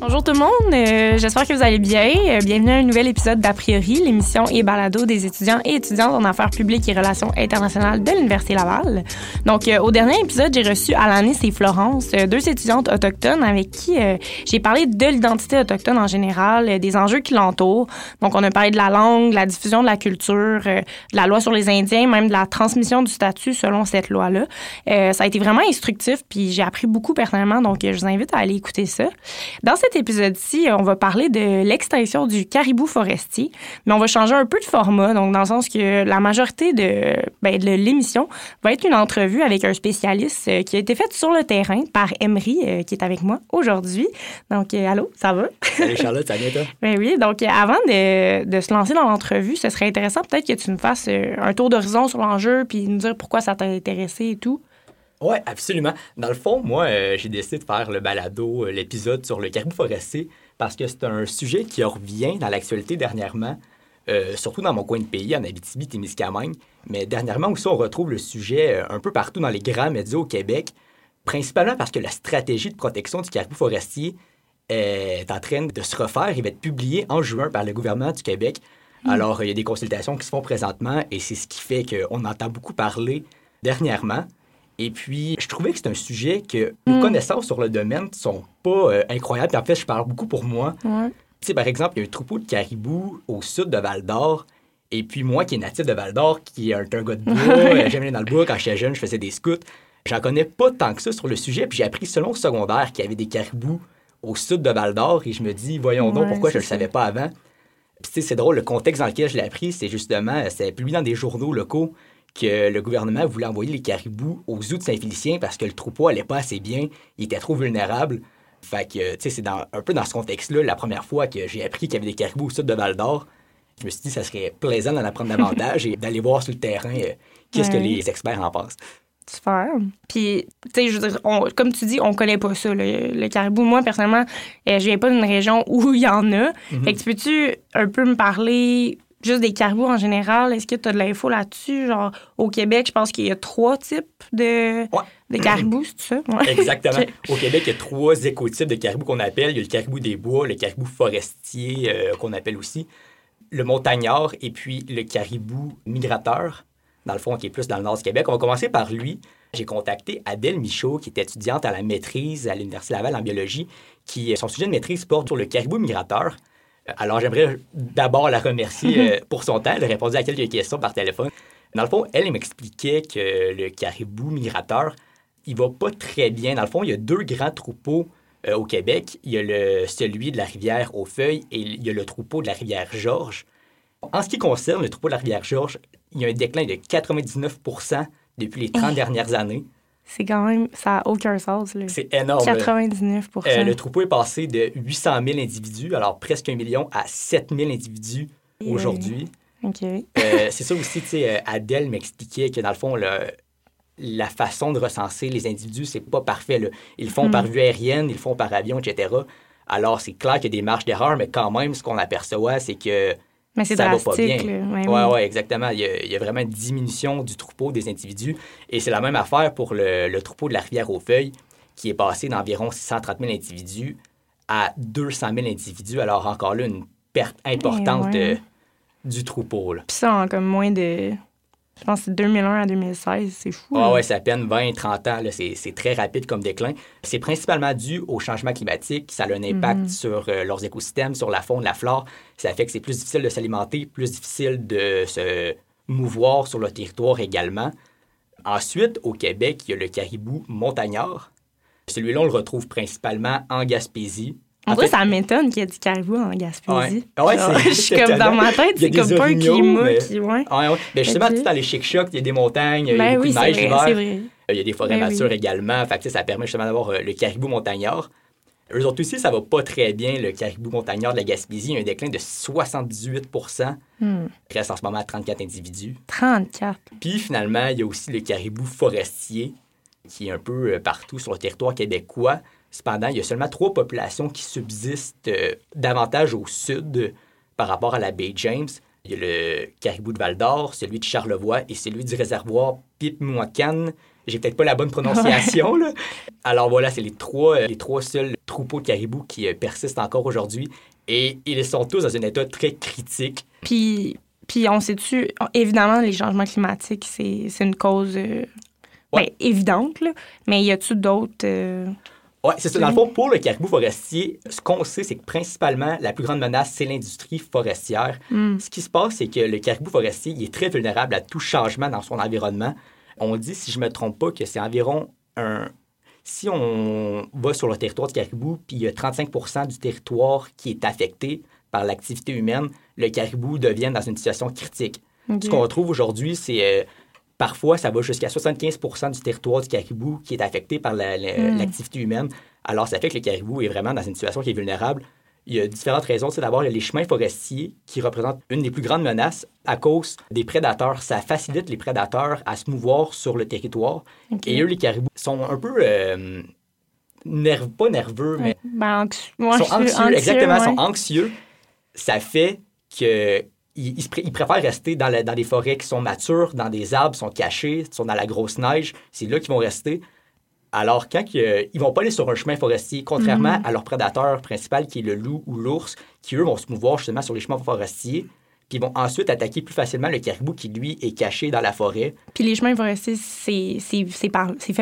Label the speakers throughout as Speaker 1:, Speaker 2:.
Speaker 1: Bonjour tout le monde, euh, j'espère que vous allez bien. Euh, bienvenue à un nouvel épisode d'A priori, l'émission et balado des étudiants et étudiantes en affaires publiques et relations internationales de l'Université Laval. Donc, euh, au dernier épisode, j'ai reçu Alanis et Florence, deux étudiantes autochtones avec qui j'ai parlé de l'identité autochtone en général, des enjeux qui l'entourent. Donc, on a parlé de la langue, de la diffusion de la culture, de la loi sur les Indiens, même de la transmission du statut selon cette loi-là. ça a été vraiment instructif, puis j'ai appris beaucoup personnellement, donc je vous invite à aller écouter ça. Dans cet épisode-ci, on va parler de l'extinction du caribou forestier, mais on va changer un peu de format, donc dans le sens que la majorité de, ben, de l'émission va être une entrevue avec un spécialiste euh, qui a été faite sur le terrain par Emery, euh, qui est avec moi aujourd'hui. Donc, euh, allô, ça va?
Speaker 2: Salut Charlotte, ça va toi?
Speaker 1: Ben oui, donc avant de, de se lancer dans l'entrevue, ce serait intéressant peut-être que tu nous fasses un tour d'horizon sur l'enjeu, puis nous dire pourquoi ça t'a intéressé et tout.
Speaker 2: Oui, absolument. Dans le fond, moi, euh, j'ai décidé de faire le balado, euh, l'épisode sur le caribou forestier, parce que c'est un sujet qui revient dans l'actualité dernièrement, euh, surtout dans mon coin de pays, en Abitibi-Témiscamingue. Mais dernièrement aussi, on retrouve le sujet un peu partout dans les grands médias au Québec, principalement parce que la stratégie de protection du caribou forestier est en train de se refaire et va être publiée en juin par le gouvernement du Québec. Hmm. Alors, il y a des consultations qui se font présentement et c'est ce qui fait qu'on entend beaucoup parler dernièrement. Et puis, je trouvais que c'est un sujet que nos mm. connaissances sur le domaine sont pas euh, incroyables. en fait, je parle beaucoup pour moi. Tu sais, par exemple, il y a un troupeau de caribous au sud de Val d'Or. Et puis, moi, qui est natif de Val d'Or, qui est un, gars de bois, euh, j'aimais dans le bois. Quand j'étais jeune, je faisais des scouts. J'en connais pas tant que ça sur le sujet. Puis, j'ai appris selon le secondaire qu'il y avait des caribous au sud de Val d'Or. Et je me dis, voyons donc, pourquoi je le savais pas avant? Puis, tu sais, c'est drôle, le contexte dans lequel je l'ai appris, c'est justement, c'est publié dans des journaux locaux que le gouvernement voulait envoyer les caribous aux zoos de Saint-Félicien parce que le troupeau allait pas assez bien, il était trop vulnérable. Fait que, tu sais, c'est un peu dans ce contexte-là, la première fois que j'ai appris qu'il y avait des caribous au sud de Val d'Or, je me suis dit que ça serait plaisant d'en apprendre davantage et d'aller voir sur le terrain euh, qu'est-ce que les experts en pensent.
Speaker 1: Super. Puis, tu sais, je veux dire, comme tu dis, on connaît pas ça, le, caribou. Moi, personnellement, euh, je viens pas d'une région où il y en a. Mm-hmm. Fait que tu peux-tu un peu me parler juste des caribous en général? Est-ce que tu as de l'info là-dessus? Genre, au Québec, je pense qu'il y a trois types de, de caribous, c'est ça?
Speaker 2: Exactement. Au Québec, il y a trois écotypes de caribous qu'on appelle. Il y a le caribou des bois, le caribou forestier euh, qu'on appelle aussi, le montagnard et puis le caribou migrateur, dans le fond, qui est plus dans le nord du Québec. On va commencer par lui. J'ai contacté Adèle Michaud, qui est étudiante à la maîtrise à l'Université Laval en biologie, qui, son sujet de maîtrise porte sur le caribou migrateur. Alors, j'aimerais d'abord la remercier euh, pour son temps. Elle a répondu à quelques questions par téléphone. Dans le fond, elle, m'expliquait que le caribou migrateur, il va pas très bien. Dans le fond, il y a deux grands troupeaux euh, au Québec. Il y a le, celui de la rivière aux Feuilles et il y a le troupeau de la rivière Georges. En ce qui concerne le troupeau de la rivière Georges, il y a un déclin de 99% depuis les 30 dernières années.
Speaker 1: C'est quand même, ça n'a aucun sens.
Speaker 2: C'est énorme.
Speaker 1: 99%
Speaker 2: euh, Le troupeau est passé de 800 000 individus, alors presque un million, à 7 000 individus aujourd'hui.
Speaker 1: OK.
Speaker 2: Euh, c'est ça aussi, tu sais, euh, Adèle m'expliquait que dans le fond, la façon de recenser les individus, c'est pas parfait. Ils le font par hmm. vue aérienne, ils le font par avion, etc. Alors, c'est clair qu'il y a des marges d'erreur, mais quand même, ce qu'on aperçoit, c'est que
Speaker 1: mais c'est drastique.
Speaker 2: Oui, ouais, exactement. Il y, a, vraiment une diminution du troupeau des individus. Et c'est la même affaire pour le, troupeau de la rivière aux feuilles, qui est passé d'environ 630 000 individus à 200 000 individus. Alors, encore là, une perte importante du troupeau. Puis
Speaker 1: ça en comme moins de je pense que c'est 2001 à 2016, c'est fou.
Speaker 2: Ah ouais, c'est à peine 20-30 ans, c'est très rapide comme déclin. C'est principalement dû au changement climatique, ça a un impact mhm. sur euh, leurs écosystèmes, sur la faune, la flore. Ça fait que c'est plus difficile de s'alimenter, plus difficile de se mouvoir sur le territoire également. Ensuite, au Québec, il y a le caribou montagnard. Celui-là, on le retrouve principalement en Gaspésie,
Speaker 1: en, vrai, ça m'étonne qu'il y ait du caribou en Gaspésie. Ouais. je suis comme dans ma tête, c'est comme pas un climat mais... qui. Ouais.
Speaker 2: Ouais, ouais. Mais justement, tu dans les chic-chocs, il y a des montagnes, il y a ben beaucoup de neige l'hiver. Euh, il y a des forêts ben nature également. Fait ça permet justement d'avoir euh, le caribou montagnard. Eux autres aussi, ça va pas très bien, le caribou montagnard de la Gaspésie. Il y a un déclin de 78 hmm. Reste en ce moment à 34 individus.
Speaker 1: 34.
Speaker 2: Puis finalement, il y a aussi le caribou forestier, qui est un peu euh, partout sur le territoire québécois. Cependant, il y a seulement trois populations qui subsistent euh, davantage au sud par rapport à la baie James. Il y a le caribou de Val-d'Or, celui de Charlevoix et celui du réservoir Pipmouacan. j'ai peut-être pas la bonne prononciation. là. Alors voilà, c'est les trois, les trois seuls troupeaux de caribous qui persistent encore aujourd'hui. Et ils sont tous dans un état très critique.
Speaker 1: Puis, puis on sait-tu, évidemment, les changements climatiques, c'est une cause ben, évidente, là. mais y a-tu d'autres.
Speaker 2: Oui, c'est ça. Dans le fond, pour le caribou forestier, ce qu'on sait, c'est que principalement, la plus grande menace, c'est l'industrie forestière.
Speaker 1: Hmm.
Speaker 2: Ce qui se passe, c'est que le caribou forestier il est très vulnérable à tout changement dans son environnement. On dit, si je ne me trompe pas, que c'est environ un. Si on va sur le territoire du caribou, puis il y a 35% du territoire qui est affecté par l'activité humaine, le caribou devient dans une situation critique. Ce qu'on retrouve aujourd'hui, c'est euh, Parfois, ça va jusqu'à 75% du territoire du caribou qui est affecté par hmm. l'activité humaine. Alors, ça fait que le caribou est vraiment dans une situation qui est vulnérable. Il y a différentes raisons. C'est d'abord les chemins forestiers qui représentent une des plus grandes menaces à cause des prédateurs. Ça facilite les prédateurs à se mouvoir sur le territoire. Et eux, les caribous, sont un peu... Euh, pas nerveux, mais...
Speaker 1: Ben,
Speaker 2: sont anxieux, exactement, sont anxieux. Ça fait que ils, préfèrent rester dans, dans, des forêts qui sont matures, dans des arbres qui sont cachés, sont dans la grosse neige. C'est là qu'ils vont rester. Alors, quand ils, ils vont pas aller sur un chemin forestier, contrairement mhm. à leur prédateur principal qui est le loup ou l'ours, qui eux vont se mouvoir justement sur les chemins forestiers, ils vont ensuite attaquer plus facilement le caribou qui, lui, est caché dans la forêt.
Speaker 1: Puis les chemins forestiers, c'est fait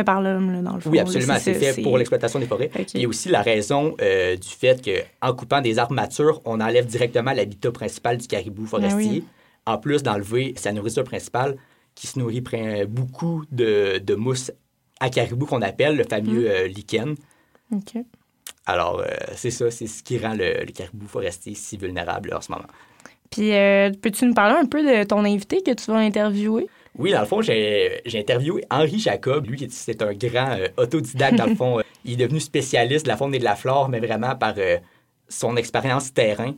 Speaker 1: par l'homme, dans le fond.
Speaker 2: Oui, absolument. C'est fait pour l'exploitation des forêts. Il y a aussi la raison euh, du fait qu'en coupant des arbres matures, on enlève directement l'habitat principal du caribou ben forestier. En plus d'enlever sa nourriture principale, qui se nourrit beaucoup de, de mousse à caribou qu'on appelle le fameux mm. euh, lichen.
Speaker 1: OK.
Speaker 2: Alors, euh, c'est ça, c'est ce qui rend le, le, caribou forestier si vulnérable en ce moment.
Speaker 1: Puis, euh, peux-tu nous parler un peu de ton invité que tu vas interviewer?
Speaker 2: Oui, dans le fond, j'ai interviewé Henri Jacob. Lui, c'est un grand euh, autodidacte, dans le fond. il est devenu spécialiste de la faune et de la flore, mais vraiment par euh, son expérience terrain.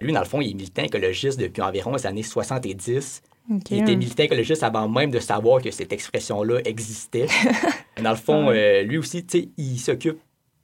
Speaker 2: Lui, dans le fond, il est militant écologiste depuis environ les années 70. Il était militant écologiste avant même de savoir que cette expression-là existait. dans le fond, lui aussi, il s'occupe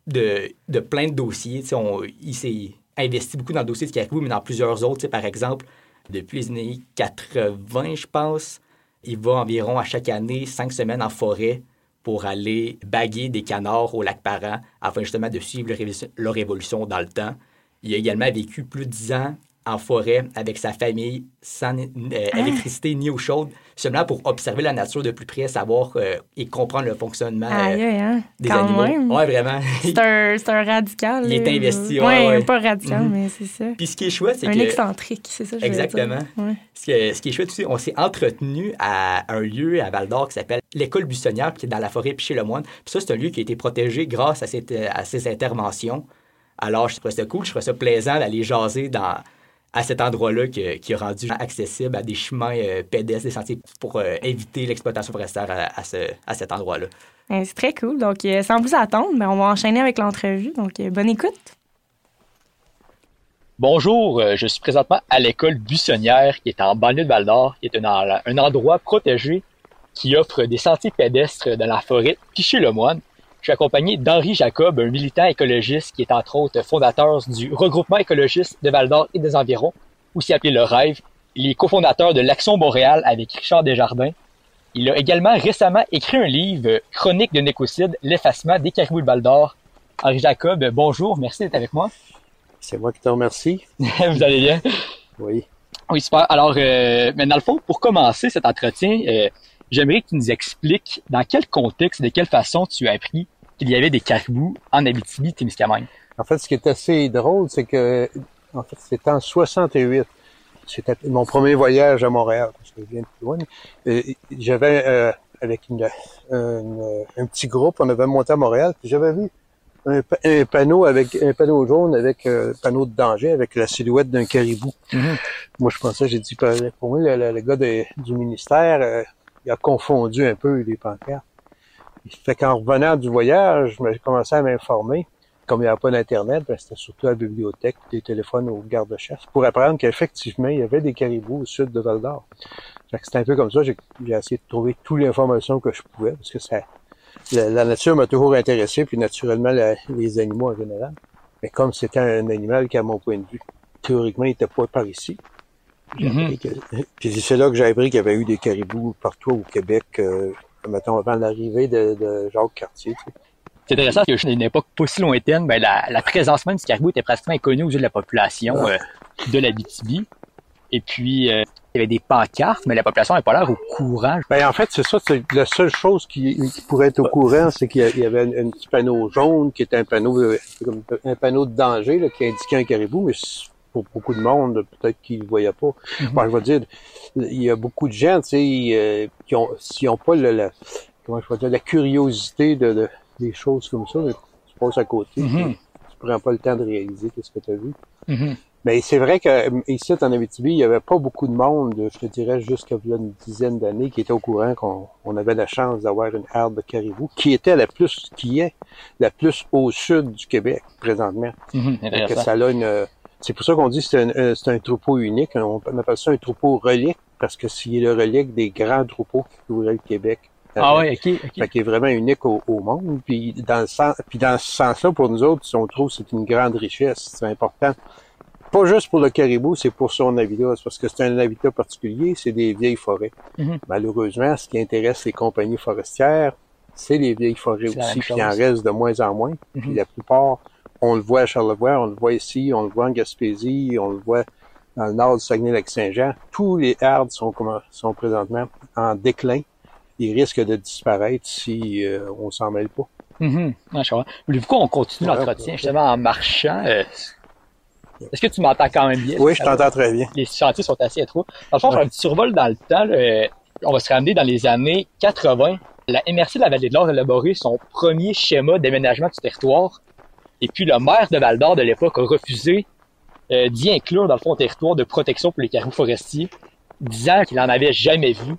Speaker 2: de, de, plein de dossiers. On, il s'est investi beaucoup dans le dossier de caribou, mais dans plusieurs autres. Par exemple, depuis les années 80, je pense, il va environ à chaque année cinq semaines en forêt pour aller baguer des canards au lac Parent afin justement de suivre leur évolution dans le temps. Il a également vécu plus de dix ans en forêt avec sa famille sans euh, ah. électricité ni eau chaude, seulement pour observer la nature de plus près, savoir euh, et comprendre le fonctionnement
Speaker 1: euh, hein?
Speaker 2: des animaux.
Speaker 1: Oui,
Speaker 2: vraiment.
Speaker 1: C'est un, un, radical.
Speaker 2: Il est investi.
Speaker 1: Oui,
Speaker 2: ouais,
Speaker 1: pas radical, mm-hmm. mais c'est ça.
Speaker 2: Puis ce qui est chouette, c'est que...
Speaker 1: Un excentrique, c'est ça, je
Speaker 2: Exactement.
Speaker 1: Dire.
Speaker 2: Ce, que, ce qui est chouette aussi, on s'est entretenu à un lieu à Val-d'Or qui s'appelle l'école buissonnière, qui est dans la forêt Piché-le-Moine. Puis ça, c'est un lieu qui a été protégé grâce à, cette, à ces interventions. Alors, je trouvais ça cool, je trouvais ça plaisant d'aller jaser dans à cet endroit-là qui, qui, a rendu accessible à des chemins euh, pédestres, des sentiers pour euh, éviter l'exploitation forestière à, ce, à cet endroit-là.
Speaker 1: Ben, c'est très cool. Donc, euh, sans plus attendre, ben, on va enchaîner avec l'entrevue. Donc, bonne écoute.
Speaker 3: Bonjour, je suis présentement à l'école buissonnière qui est en banlieue de Val-d'Or, qui est un, un, endroit protégé qui offre des sentiers pédestres dans la forêt Piché-le-Moine je suis accompagné d'Henri Jacob, un militant écologiste qui est entre autres fondateur du regroupement écologiste de Val d'Or et des environs, aussi appelé Le Rêve. Il est cofondateur de l'Action Boréale avec Richard Desjardins. Il a également récemment écrit un livre, Chronique de nécocide, l'effacement des caribous de Val d'Or. Henri Jacob, bonjour, merci d'être avec moi.
Speaker 4: C'est moi qui te remercie.
Speaker 3: Vous allez bien?
Speaker 4: Oui.
Speaker 3: Oui, super. Alors, euh, mais dans le fond, pour commencer cet entretien, euh, j'aimerais que tu nous expliques dans quel contexte, de quelle façon tu as appris qu'il y avait des caribous en Abitibi-Témiscamingue.
Speaker 4: En fait, ce qui est assez drôle, c'est que, en fait, c'était en 68. C'était mon premier voyage à Montréal, parce que je viens de plus loin. J'avais, euh, avec une, un petit groupe, on avait monté à Montréal, puis j'avais vu un, panneau avec un panneau jaune avec un panneau de danger avec la silhouette d'un caribou.
Speaker 3: Mm-hmm.
Speaker 4: Moi, je pensais, j'ai dit, pour moi, le, gars du ministère, euh, il a confondu un peu les pancartes. Fait qu'en revenant du voyage, j'ai commencé à m'informer. Comme il n'y avait pas d'Internet, ben, c'était surtout à la bibliothèque, des téléphones aux gardes-chasse, pour apprendre qu'effectivement, il y avait des caribous au sud de Val d'Or. C'était un peu comme ça, j'ai essayé de trouver toute l'information que je pouvais, parce que ça, la, nature m'a toujours intéressé, puis naturellement les animaux en général. Mais comme c'était un animal qui, à mon point de vue, théoriquement, n'était pas par ici, Puis c'est là que j'ai appris qu'il y avait eu des caribous partout au Québec, euh, mettons, avant l'arrivée de, de Jacques Cartier. tu sais.
Speaker 3: C'est intéressant que à une époque pas si lointaine, ben, la, la présence même du caribou était pratiquement inconnue aux yeux de la population euh, de la BTB. Et puis, euh, il y avait des pancartes, mais la population n'avait pas l'air au courant.
Speaker 4: Ben, en fait, c'est ça, c'est la seule chose qui, qui pourrait être au courant, c'est qu'il y avait un, un petit panneau jaune qui était un panneau, euh, un panneau de danger, là, qui indiquait un caribou, mais c'est- pour beaucoup de monde, peut-être qu'ils ne le voyaient pas. Bon, je vais dire, il y a beaucoup de gens, tu sais, euh, qui ont, s'ils n'ont pas le, la, comment je vais dire, la curiosité de, de- des choses comme ça, mais tu passes à côté,
Speaker 3: Mhm.
Speaker 4: tu prends pas le temps de réaliser qu'est-ce que tu as vu.
Speaker 3: Mhm.
Speaker 4: Mais c'est vrai que euh, ici, en Abitibi, il y avait pas beaucoup de monde, je te dirais, jusqu'à une dizaine d'années, qui était au courant qu'on on avait la chance d'avoir une herbe de caribou, qui était la plus, qui est la plus au sud du Québec, présentement.
Speaker 3: Mhm.
Speaker 4: Que ça a une, euh, c'est pour ça qu'on dit que c'est un, euh, c'est un troupeau unique. On appelle ça un troupeau relique, parce que c'est le relique des grands troupeaux qui couvraient le Québec.
Speaker 3: Ah ouais, ok, ok.
Speaker 4: Fait qu'il est vraiment unique au, au monde. Puis dans le sens, puis dans ce sens-là, pour nous autres, on trouve que c'est une grande richesse. C'est important. Pas juste pour le caribou, c'est pour son habitat. C'est parce que c'est un habitat particulier, c'est des vieilles forêts.
Speaker 3: Mhm.
Speaker 4: Malheureusement, ce qui intéresse les compagnies forestières, c'est les vieilles forêts
Speaker 3: C'est
Speaker 4: aussi. Puis il en reste de moins en moins. Puis
Speaker 3: Mhm.
Speaker 4: la plupart, on le voit à Charlevoix, on le voit ici, on le voit en Gaspésie, on le voit dans le nord du Saguenay-Lac-Saint-Jean. Tous les arbres sont, sont présentement en déclin. Ils risquent de disparaître si euh, on s'en mêle pas.
Speaker 3: Je comprends. Voulez-vous qu'on continue
Speaker 4: Ouais,
Speaker 3: l'entretien justement en marchant? euh, Est-ce que tu m'entends quand même bien?
Speaker 4: Oui, je t'entends très bien.
Speaker 3: Les chantiers sont assez étroits. Dans le fond,
Speaker 4: Ouais.
Speaker 3: un petit survol dans le temps, là, euh, on va se ramener dans les années 80. La MRC de la Vallée de l'Or a élaboré son premier schéma d'aménagement du territoire. Et puis le maire de Val-d'Or de l'époque a refusé euh, d'y inclure dans le fond territoire de protection pour les caribous forestiers, disant qu'il n'en avait jamais vu.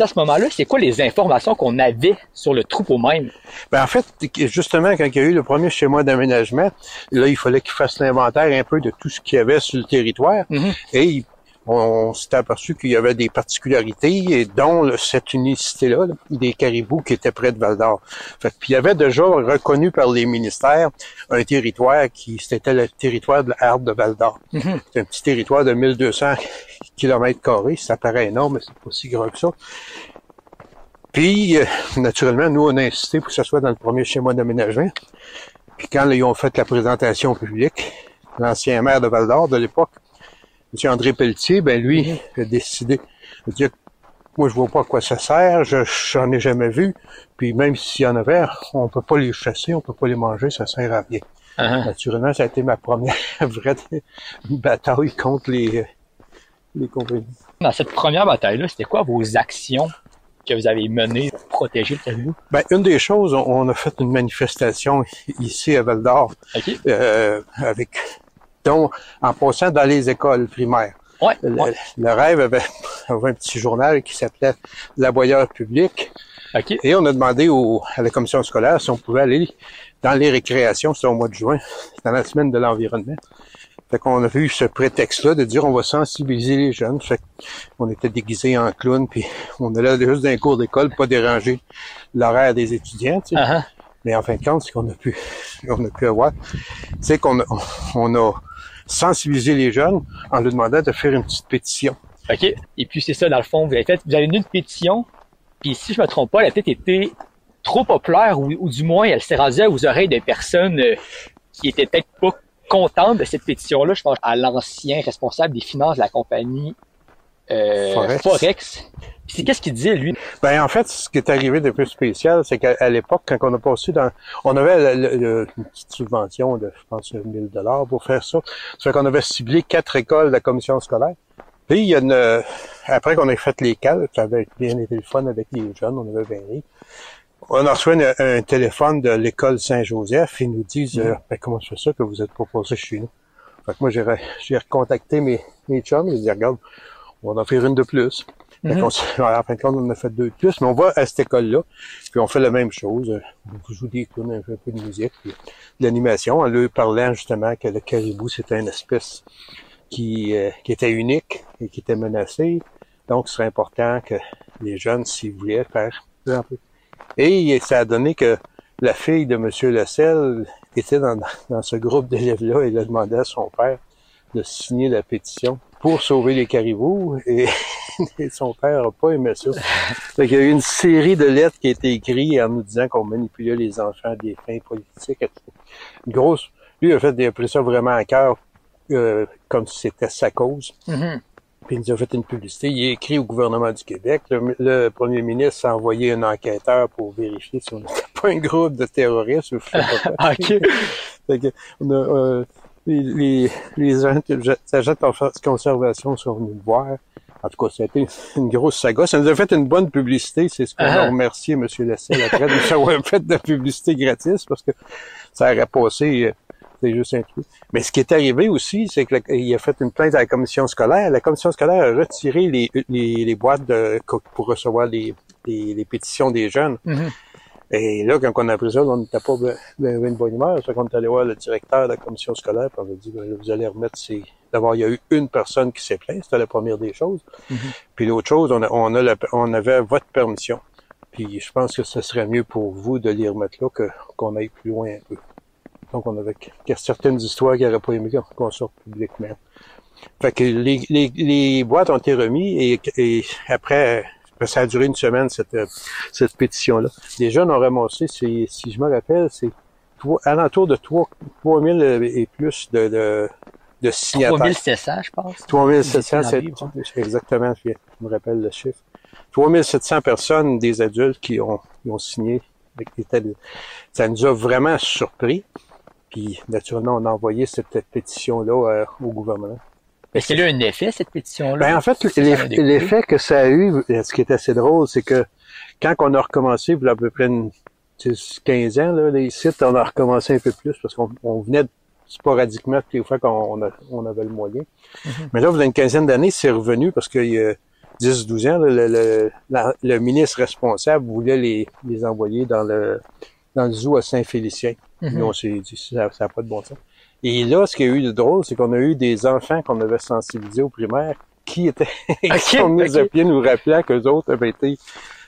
Speaker 3: À ce moment-là, c'est quoi les informations qu'on avait sur le troupeau même?
Speaker 4: Ben, en fait, justement, quand il y a eu le premier schéma d'aménagement, là, il fallait qu'il fasse l'inventaire un peu de tout ce qu'il y avait sur le territoire.
Speaker 3: Mhm.
Speaker 4: Et il- on, s'est aperçu qu'il y avait des particularités, et dont le- cette unicité-là, là, des caribous qui étaient près de Val-d'Or. Fait que, puis il y avait déjà reconnu par les ministères un territoire qui, c'était le territoire de la de Val-d'Or.
Speaker 3: Mhm.
Speaker 4: C'est un petit territoire de 1200 km carrés. Ça paraît énorme, mais c'est pas si gros que ça. Puis, euh, naturellement, nous, on a insisté pour que ça soit dans le premier schéma d'aménagement. Puis quand là, ils ont fait la présentation public, l'ancien maire de Val-d'Or de l'époque, M. André Pelletier, ben lui, a décidé de dire moi je vois pas à quoi ça sert, je j'en ai jamais vu, puis même s'il y en avait, on peut pas les chasser, on peut pas les manger, ça sert à rien.
Speaker 3: Uh-huh.
Speaker 4: Naturellement, ça a été ma première vraie bataille contre les, les compagnies.
Speaker 3: Dans cette première bataille-là, c'était quoi vos actions que vous avez menées pour protéger le caribou?
Speaker 4: Ben, une des choses, on- a fait une manifestation ici à Val d'Or, euh, avec, en passant dans les écoles primaires.
Speaker 3: Ouais,
Speaker 4: Le,
Speaker 3: ouais.
Speaker 4: le rêve avait, avait un petit journal qui s'appelait L'aboyeur public.
Speaker 3: OK.
Speaker 4: Et on a demandé au, à la commission scolaire si on pouvait aller dans les récréations, c'était au mois de juin, dans la semaine de l'environnement. Fait qu'on a vu ce prétexte-là de dire on va sensibiliser les jeunes. Fait qu'on était déguisés en clown, puis on allait juste d'un cours d'école, pas déranger l'horaire des étudiants. tu sais.
Speaker 3: Uh-huh.
Speaker 4: Mais en fin de compte, ce qu'on a pu, on a pu avoir, c'est qu'on a, on a sensibilisé les jeunes en leur demandant de faire une petite pétition.
Speaker 3: OK. Et puis c'est ça, dans le fond, vous avez fait, vous avez une pétition, puis si je me trompe pas, elle a peut-être été trop populaire, ou, du moins elle s'est rendue aux oreilles de personnes euh, qui étaient peut-être pas contentes de cette pétition-là. Je pense à l'ancien responsable des finances de la compagnie euh,
Speaker 4: Forex.
Speaker 3: Forex. Puis c'est qu'est-ce qu'il disait, lui?
Speaker 4: Ben en fait, ce qui est arrivé de plus spécial, c'est qu'à l'époque, quand on a passé dans, on avait le- le- une petite subvention de, je pense, 1000 dollars pour faire ça. Ça fait qu'on avait ciblé quatre écoles de la commission scolaire. Puis il y a une, après qu'on ait fait les calques, avait bien été le fun avec les jeunes, on avait ri. On a reçu un, un téléphone de l'école Saint-Joseph et ils nous disent, euh, ben, comment je fais ça que vous êtes proposé chez nous? Fait que moi, j'ai, j'ai recontacté mes, mes chums, j'ai dit, regarde, on va en faire une de plus. Qu'on s- en fin de compte, on en a fait deux de plus, mais on va à cette école-là, puis on fait la même chose. On joue des tunes, un peu un peu de musique, puis de l'animation, en leur parlant justement que le caribou, c'était une espèce qui, euh, qui était unique et qui était menacée. Donc, ce serait important que les jeunes, s'ils voulaient faire. Et ça a donné que la fille de M. Lasselle était dans, dans ce groupe d'élèves-là et elle a demandé à son père de signer la pétition pour sauver les caribous et, et son père n'a pas aimé ça. Fait qu'il y a eu une série de lettres qui a été écrites en nous disant qu'on manipulait les enfants à des fins politiques. Une grosse, lui a fait des pris ça vraiment à cœur, euh, comme si c'était sa cause.
Speaker 3: Mhm.
Speaker 4: Puis il nous a fait une publicité. Il a écrit au gouvernement du Québec. Le, le premier ministre a envoyé un enquêteur pour vérifier si on n'était pas un groupe de terroristes ou je sais pas quoi.
Speaker 3: OK.
Speaker 4: Fait que, on a, euh, les, les, les agents de conservation sont venus me voir. En tout cas, ça a été une grosse saga. Ça nous a fait une bonne publicité. C'est ce qu'on
Speaker 3: Ah.
Speaker 4: a remercié M. Lessel après de nous avoir fait de la publicité gratis parce que ça aurait passé, euh, c'est juste un truc. Mais ce qui est arrivé aussi, c'est qu'il a fait une plainte à la commission scolaire. La commission scolaire a retiré les, les, les boîtes de, pour recevoir les, les, les pétitions des jeunes.
Speaker 3: Mhm.
Speaker 4: Et là, quand on a appris ça, on n'était pas ben, ben, ben de bonne humeur. Ça qu'on est allé voir le directeur de la commission scolaire, puis on a dit, ben, là, vous allez remettre ces... D'abord, il y a eu une personne qui s'est plainte, c'était la première des choses. Puis l'autre chose, on, a, on, a la- on avait votre permission. Puis je pense que ce serait mieux pour vous de les remettre là que qu'on aille plus loin un peu. Donc on avait qu'il y a certaines histoires qui n'auraient pas aimé qu'on- qu'on sorte publiquement. Fait que les, les, les boîtes ont été remises et, et après, ça a duré une semaine cette, euh, cette pétition-là. Les jeunes ont ramassé, si je me rappelle, c'est alentour de 3, 3000 et plus de, de, de signataires.
Speaker 3: 3700, je pense.
Speaker 4: 3700,
Speaker 3: Des
Speaker 4: c'est exactement, je me rappelle le chiffre. 3700 personnes, des adultes qui ont, qui ont signé. Ça nous a vraiment surpris. Puis, naturellement, on a envoyé cette pétition-là euh, au gouvernement.
Speaker 3: Est-ce qu'elle a un effet, cette pétition-là?
Speaker 4: Ben, en fait, l'effet que ça a eu, euh, ce qui est assez drôle, c'est que quand on a recommencé, il y a à peu près une, tu sais, 15 ans, là, les sites, on a recommencé un peu plus parce qu'on on venait sporadiquement toutes les fois qu'on on avait le moyen. Mais là, il y a une quinzaine d'années, c'est revenu parce qu'il y a 10-12 ans, là, le, le, la- le ministre responsable voulait les, les envoyer dans le, dans le zoo à Saint-Félicien.
Speaker 3: Mhm.
Speaker 4: Nous, on s'est dit, ça n'a pas de bon sens. Et là, ce qu'il y a eu de drôle, c'est qu'on a eu des enfants qu'on avait sensibilisés au primaire qui étaient, qui
Speaker 3: Ok,
Speaker 4: sont venus
Speaker 3: ok.
Speaker 4: appeler, nous rappelant qu'eux autres avaient été,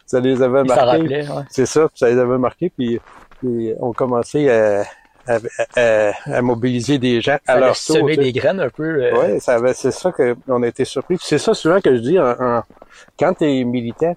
Speaker 4: ça les avait marqués.
Speaker 3: ouais.
Speaker 4: C'est ça, ça les avait marqués, puis, puis on commençait à, à, à- à mobiliser des gens à
Speaker 3: Ça a
Speaker 4: leur tour. sais.
Speaker 3: des graines un peu. euh,
Speaker 4: Ouais, ça c'est ça qu'on a été surpris. C'est ça souvent que je dis, en, en- quand tu es militant,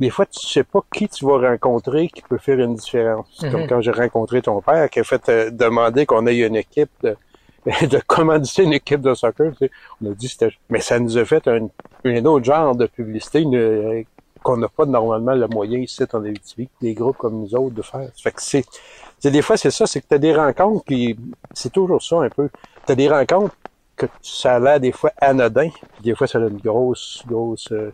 Speaker 4: des fois tu sais pas qui tu vas rencontrer qui peut faire une différence. Comme
Speaker 3: Mhm.
Speaker 4: quand j'ai rencontré ton père qui a fait euh, demander qu'on ait une équipe de, de commanditer une équipe de soccer. tu sais. On a dit c'était. Mais ça nous a fait un, un autre genre de publicité euh, qu'on n'a pas normalement le moyen ici en Abitibi, des groupes comme nous autres de faire. Fait que c'est. des fois c'est ça, c'est que tu as des rencontres puis c'est toujours ça un peu. Tu as des rencontres que ça a l'air des fois anodin, puis des fois ça a une grosse, grosse euh,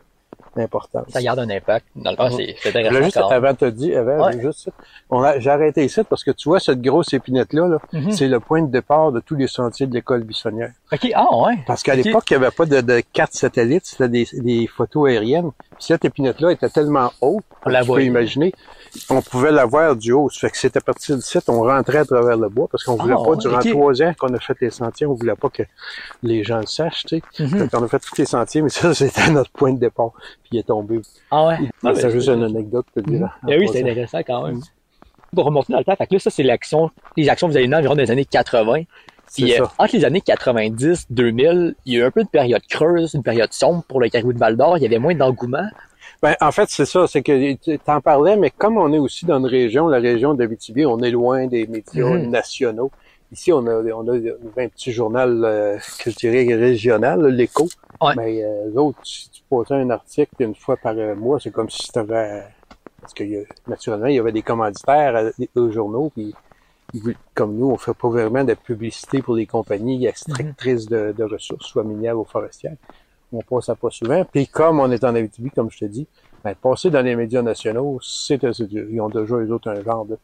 Speaker 4: importance.
Speaker 3: Ça garde un impact. Dans le fond, c'est intéressant.
Speaker 4: juste avant te dire, avant,
Speaker 3: Ouais.
Speaker 4: juste on a, j'ai arrêté ici parce que tu vois, cette grosse épinette-là, là,
Speaker 3: Mhm.
Speaker 4: c'est le point de départ de tous les sentiers de l'école buissonnière.
Speaker 3: OK, ah ouais.
Speaker 4: Parce qu'à l'époque, il n'y avait pas de, de carte satellite, c'était des, des photos aériennes. Puis cette épinette-là était tellement haute,
Speaker 3: On la
Speaker 4: tu peux
Speaker 3: voyait.
Speaker 4: imaginer, on pouvait la voir du haut. Ça fait que c'était parti du site, on rentrait à travers le bois parce qu'on voulait
Speaker 3: Ah,
Speaker 4: pas, durant trois ans qu'on a fait les sentiers, on voulait pas que les gens le sachent, tu sais.
Speaker 3: Mhm.
Speaker 4: Fait qu'on a fait tous les sentiers, mais ça, c'était notre point de départ. Puis il est tombé.
Speaker 3: Ah ouais. Ah,
Speaker 4: c'est juste une anecdote, dire. en
Speaker 3: Ben oui, c'est intéressant quand même. Pour remonter dans le temps, fait que là, ça, c'est l'action, les actions que vous avez menées environ des années 80. Puis, euh, entre les années 90, 2000, il y a eu un peu de période creuse, une période sombre pour le caribou de Val d'Or. Il y avait moins d'engouement.
Speaker 4: Ben, en fait, c'est ça, c'est que tu en parlais, mais comme on est aussi dans une région, la région d'Abitibi, on est loin des médias
Speaker 3: Mhm.
Speaker 4: nationaux. Ici, on a, on a un petit journal euh, que je dirais régional, l'écho.
Speaker 3: Ouais.
Speaker 4: Mais euh, eux autres, si tu posais un article une fois par euh, mois, c'est comme si c'était parce que a- naturellement, il y avait des commanditaires aux journaux, puis comme nous, on fait pas vraiment de publicité pour les compagnies extractrices de, de ressources, soit minières ou forestières. On passe ça pas souvent. Puis comme on est en Abitibi, comme je te dis, ben, passer dans les médias nationaux, c'est. Ils ont déjà, eux autres, un genre de,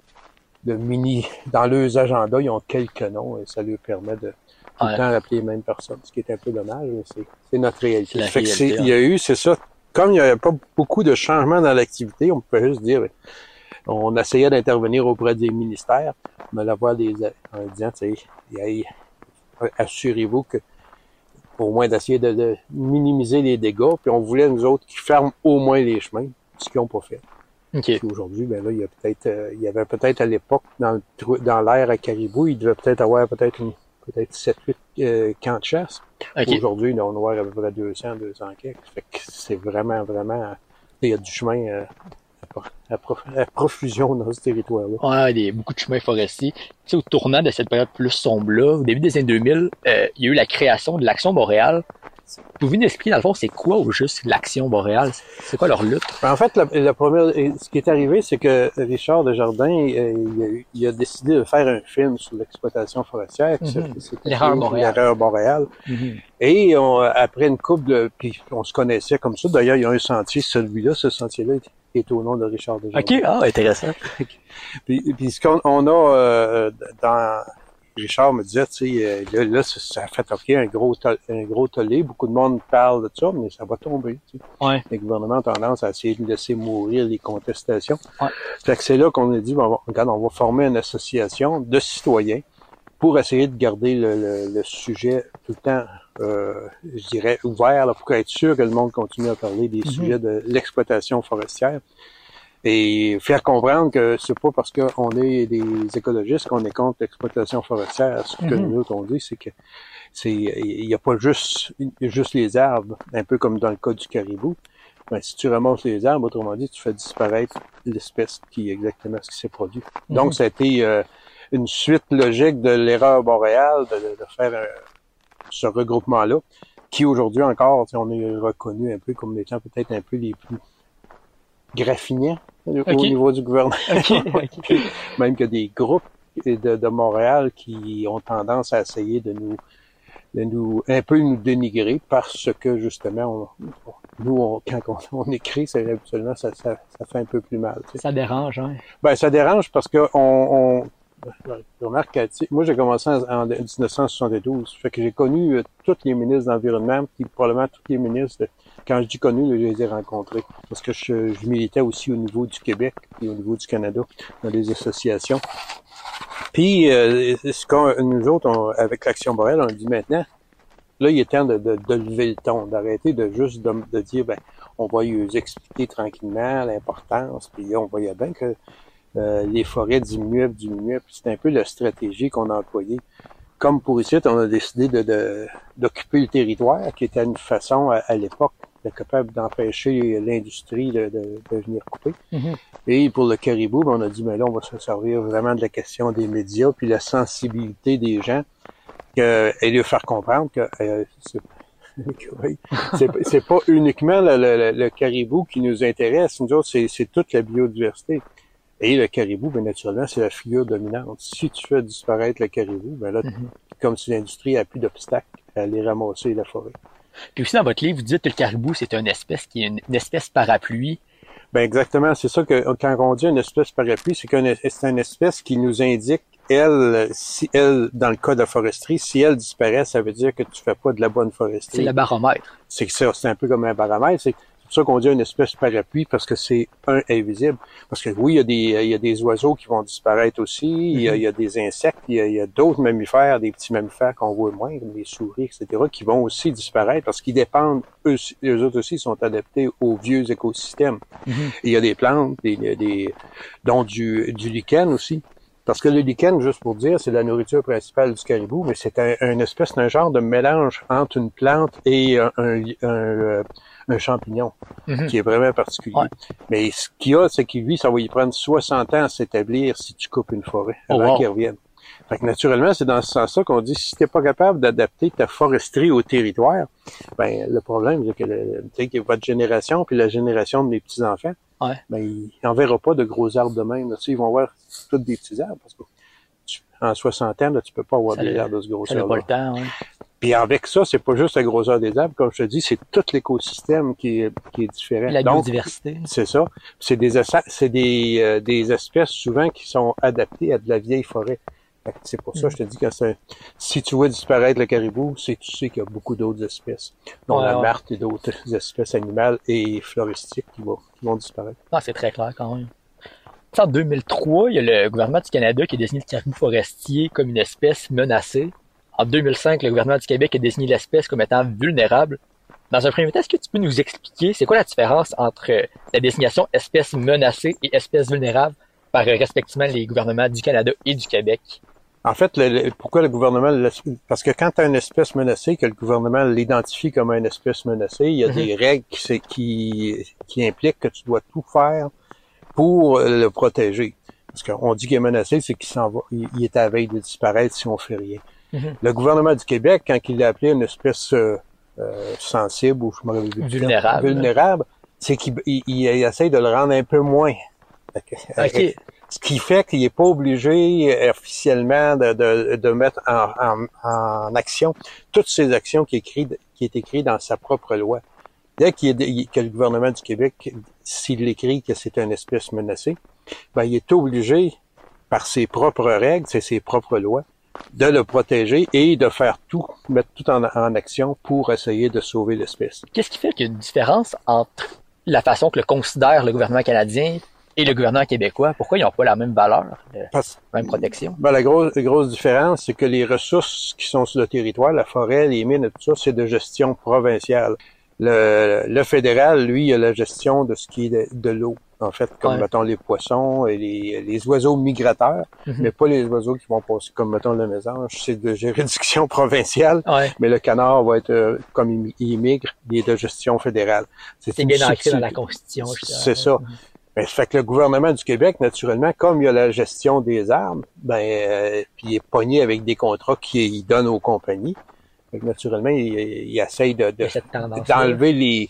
Speaker 4: de mini... Dans leurs agendas, ils ont quelques noms et ça leur permet de tout
Speaker 3: Ouais.
Speaker 4: le temps rappeler les mêmes personnes, ce qui est un peu dommage, mais c'est, notre réalité. Que il y a eu, c'est ça, comme il n'y avait pas beaucoup de changements dans l'activité, on pouvait juste dire, ben, on essayait d'intervenir auprès des ministères, mais l'avoir des, en disant, tu sais, hey, assurez-vous que, au moins d'essayer de, de minimiser les dégâts, puis on voulait, nous autres, qu'ils ferment au moins les chemins, ce qu'ils n'ont pas fait.
Speaker 3: OK.
Speaker 4: Puis aujourd'hui, ben là, il y a peut-être, euh, il y avait peut-être à l'époque, dans, le dans l'air à Caribou, il devait peut-être avoir peut-être une, peut-être 7-8 euh, camps de chasse.
Speaker 3: OK.
Speaker 4: Aujourd'hui, on doit avoir à peu près 200, 200 quelques. Fait que c'est vraiment, vraiment, il y a du chemin euh, à profusion dans ce territoire-là.
Speaker 3: Ouais, il y a beaucoup de chemins forestiers. Tu sais, au tournant de cette période plus sombre-là, au début des années 2000, euh, il y a eu la création de l'Action Boréale. Pouvez-vous nous expliquer, dans le fond, c'est quoi au juste l'Action Boréale? C'est quoi leur lutte?
Speaker 4: Ben, En fait, la, la première, et ce qui est arrivé, c'est que Richard Desjardins, euh, il, a, eu- il a décidé de faire un film sur l'exploitation forestière. c'était
Speaker 3: L'erreur Boréale.
Speaker 4: L'erreur boréale. Et on- après une couple de, puis on se connaissait comme ça. D'ailleurs, il y a un sentier, celui-là, ce sentier-là est, est au nom de Richard Desjardins.
Speaker 3: OK, ah, intéressant.
Speaker 4: Puis, puis ce qu'on on a euh, dans Richard me disait, tu sais, euh, là, là, ça, a fait OK, un gros un gros tollé. Beaucoup de monde parle de ça, mais ça va tomber. tu sais.
Speaker 3: Ouais.
Speaker 4: Les gouvernements ont tendance à essayer de laisser mourir les contestations.
Speaker 3: Ouais.
Speaker 4: Fait que c'est là qu'on a dit, bon, regarde, on va former une association de citoyens pour essayer de garder le, le- le sujet tout le temps, euh, je dirais, ouvert, là, pour être sûr que le monde continue à parler des sujets de l'exploitation forestière et faire comprendre que c'est pas parce qu'on est des écologistes qu'on est contre l'exploitation forestière. Ce que
Speaker 3: Mhm.
Speaker 4: nous autres on dit, c'est que c'est il n'y a pas juste juste les arbres, un peu comme dans le cas du caribou. Ben, si tu ramasses les arbres, autrement dit, tu fais disparaître l'espèce qui est exactement ce qui s'est produit. Donc, ça a été euh, une suite logique de l'erreur boréale de, faire euh, ce regroupement-là, qui aujourd'hui encore, on est reconnu un peu comme étant peut-être un peu les plus graffinants euh,
Speaker 3: Ok.
Speaker 4: au niveau du gouvernement.
Speaker 3: OK, OK.
Speaker 4: Même que des groupes de, de Montréal qui ont tendance à essayer de nous, de nous un peu nous dénigrer parce que justement, on, on- nous, on- quand on, on écrit, c'est habituellement ça, ça, ça fait un peu plus mal. tu sais.
Speaker 3: Ça dérange, hein?
Speaker 4: Ben, ça dérange parce que on, on je remarque que, moi, j'ai commencé en, en 1972. Fait que j'ai connu euh, tous les ministres d'environnement, puis probablement tous les ministres. de- quand je dis connu, là, je les ai rencontrés. Parce que je, je militais aussi au niveau du Québec et au niveau du Canada dans des associations. Puis, euh, ce nous autres, on- avec l'Action Boréale, on dit maintenant, là, il est temps de, de, de lever le ton, d'arrêter de juste de, de dire, ben, on va lui expliquer tranquillement l'importance, puis on voyait bien que euh, les forêts diminuaient, diminuaient, puis c'est un peu la stratégie qu'on a employée. Comme pour ici, on a décidé de, de- d'occuper le territoire, qui était une façon à, à l'époque capable d'empêcher l'industrie de, de, de venir couper.
Speaker 3: Mhm.
Speaker 4: Et pour le caribou, ben, on a dit, mais là, on va se servir vraiment de la question des médias, puis la sensibilité des gens, que, et lui faire comprendre que euh, c'est pas uniquement le, le- le- caribou qui nous intéresse, nous autres, c'est toute la biodiversité. Et le caribou, bien naturellement, c'est la figure dominante. Si tu fais disparaître le caribou, ben là, comme si l'industrie a plus d'obstacles à aller ramasser la forêt.
Speaker 3: Puis aussi, dans votre livre, vous dites que le caribou, c'est une espèce qui est une, une espèce parapluie.
Speaker 4: Ben exactement, c'est ça que quand on dit une espèce parapluie, c'est qu'une c'est une espèce qui nous indique elle, si elle, dans le cas de la foresterie, si elle disparaît, ça veut dire que tu fais pas de la bonne
Speaker 3: C'est
Speaker 4: foresterie.
Speaker 3: le baromètre.
Speaker 4: C'est ça, c'est un peu comme un baromètre. C'est pour ça qu'on dit une espèce parapluie parce que c'est un invisible. Parce que oui, il y a des, il y a des oiseaux qui vont disparaître aussi. Il, y a, il y a des insectes. Il y a, a d'autres mammifères, des petits mammifères qu'on voit moins, comme les souris, etc., qui vont aussi disparaître parce qu'ils dépendent, eux, eux autres aussi sont adaptés aux vieux écosystèmes. Et il y a des plantes, des, des, dont du, du lichen aussi. Parce que le lichen, juste pour dire, c'est la nourriture principale du caribou, mais c'est un, une espèce d'un genre de mélange entre une plante et un, un, un, euh, un champignon,
Speaker 3: Mhm.
Speaker 4: qui est vraiment particulier.
Speaker 3: Ouais.
Speaker 4: Mais ce qu'il y a, c'est que lui, ça va y prendre 60 ans à s'établir si tu coupes une forêt
Speaker 3: Oh,
Speaker 4: avant
Speaker 3: wow.
Speaker 4: qu'il revienne. Fait que naturellement, c'est dans ce sens-là qu'on dit, si t'es pas capable d'adapter ta foresterie au territoire, ben le problème, c'est que, le- tu sais, que votre génération puis la génération de mes petits-enfants,
Speaker 3: Ouais.
Speaker 4: ben, ils n'en verront pas de gros arbres de même. là. Tu sais, ils vont voir tous des petits arbres. Parce que tu- en 60 ans, là, tu peux pas avoir
Speaker 3: Ça
Speaker 4: des arbres de ce
Speaker 3: n'a
Speaker 4: grosseur
Speaker 3: pas le temps, ouais.
Speaker 4: Puis avec ça, c'est pas juste la grosseur des arbres, comme je te dis, c'est tout l'écosystème qui est, qui est différent.
Speaker 3: La biodiversité.
Speaker 4: c'est ça. C'est des, essa- c'est des, euh, des espèces souvent qui sont adaptées à de la vieille forêt. C'est pour ça que je te dis que c'est- si tu vois disparaître le caribou, c'est tu sais qu'il y a beaucoup d'autres espèces, dont
Speaker 3: Ouais,
Speaker 4: la martre et d'autres espèces animales et floristiques qui vont, qui vont disparaître.
Speaker 3: Ah, c'est très clair quand même. En 2003, il y a le gouvernement du Canada qui a désigné le caribou forestier comme une espèce menacée. En 2005, le gouvernement du Québec a désigné l'espèce comme étant vulnérable. Dans un premier temps, est-ce que tu peux nous expliquer c'est quoi la différence entre euh, la désignation espèce menacée et espèce vulnérable par euh, respectivement les gouvernements du Canada et du Québec?
Speaker 4: En fait, le, le- pourquoi le gouvernement... le- Parce que quand tu as une espèce menacée, que le gouvernement l'identifie comme une espèce menacée, il y a
Speaker 3: Mhm.
Speaker 4: des règles qui, c'est- qui, qui impliquent que tu dois tout faire pour le protéger. Parce qu'on dit qu'il est menacé, c'est qu'il s'en va, il, il est à la veille de disparaître si on fait rien.
Speaker 3: Mhm.
Speaker 4: Le gouvernement du Québec, quand il l'a appelé une espèce euh, euh, sensible ou je me
Speaker 3: Vulnérable.
Speaker 4: vulnérable, c'est qu'il il, il essaie de le rendre un peu moins. Fait que-
Speaker 3: OK.
Speaker 4: Ce qui fait qu'il n'est pas obligé euh, officiellement de, de, de mettre en, en, en action toutes ces actions qui, est écrit, qui est écrit dans sa propre loi. Dès qu'il est, que le gouvernement du Québec, s'il écrit que c'est une espèce menacée, ben, il est obligé, par ses propres règles, c'est ses propres lois, de le protéger et de faire tout, mettre tout en, en action pour essayer de sauver l'espèce.
Speaker 3: Qu'est-ce qui fait qu'il y a une différence entre la façon que le considère le gouvernement canadien et le gouvernement québécois? Pourquoi ils n'ont pas la même valeur, la même protection?
Speaker 4: Ben, la grosse, grosse différence, c'est que les ressources qui sont sur le territoire, la forêt, les mines et tout ça, c'est de gestion provinciale. Le, le fédéral, lui, a la gestion de ce qui est de, de l'eau. En fait, comme,
Speaker 3: Ouais.
Speaker 4: mettons, les poissons et les, les oiseaux migrateurs,
Speaker 3: Mhm.
Speaker 4: mais pas les oiseaux qui vont passer, comme, mettons, le mésange. C'est de juridiction provinciale,
Speaker 3: Ouais.
Speaker 4: mais le canard va être, euh, comme il, il migre, il est de gestion fédérale.
Speaker 3: C'est bien ancré dans la Constitution.
Speaker 4: c'est ça. Ben, ça fait que le gouvernement du Québec, naturellement, comme il a la gestion des armes, ben, euh, puis il est pogné avec des contrats qu'il donne aux compagnies. Fait que naturellement, il, il essaye de,
Speaker 3: y
Speaker 4: d'enlever les,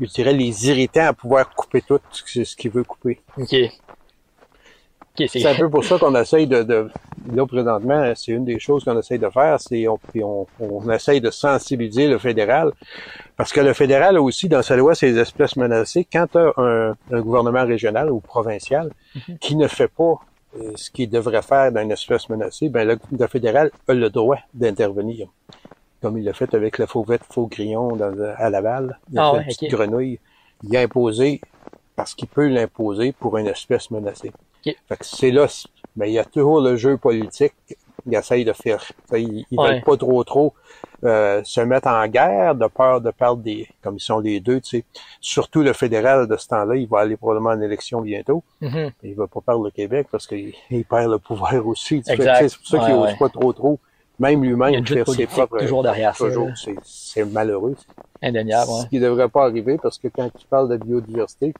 Speaker 4: je dirais, les irritants à pouvoir couper tout ce qu'il veut couper.
Speaker 3: OK. OK,
Speaker 4: C'est un peu pour ça qu'on essaye de, de, là, présentement, c'est une des choses qu'on essaye de faire, c'est, on, puis on, on essaye de sensibiliser le fédéral. Parce que le fédéral a aussi, dans sa loi, ses espèces menacées. Quand tu as un, un gouvernement régional ou provincial qui ne fait pas euh, ce qu'il devrait faire dans une espèce menacée, ben le, le fédéral a le droit d'intervenir. Comme il l'a fait avec la fauvette faux grillon dans, à Laval, il a
Speaker 3: Ah
Speaker 4: fait
Speaker 3: ouais,
Speaker 4: une petite grenouille. Il a imposé parce qu'il peut l'imposer pour une espèce menacée. Fait que c'est là, mais il y a toujours le jeu politique. Il essaye de faire, ils, ils
Speaker 3: Ouais.
Speaker 4: veulent pas trop trop euh, se mettre en guerre de peur de perdre des, comme ils sont les deux, tu sais. Surtout le fédéral de ce temps-là, il va aller probablement en élection bientôt.
Speaker 3: Mhm.
Speaker 4: Il va pas perdre le Québec parce qu'il il perd le pouvoir aussi. C'est pour ça qu'il n'ose
Speaker 3: ouais.
Speaker 4: pas trop trop, même
Speaker 3: Il y a
Speaker 4: lui-même, faire ses propres.
Speaker 3: toujours derrière ça.
Speaker 4: Toujours, c'est c'est malheureux.
Speaker 3: Indéniable,
Speaker 4: Ce
Speaker 3: ouais.
Speaker 4: qui devrait pas arriver parce que quand tu parles de biodiversité,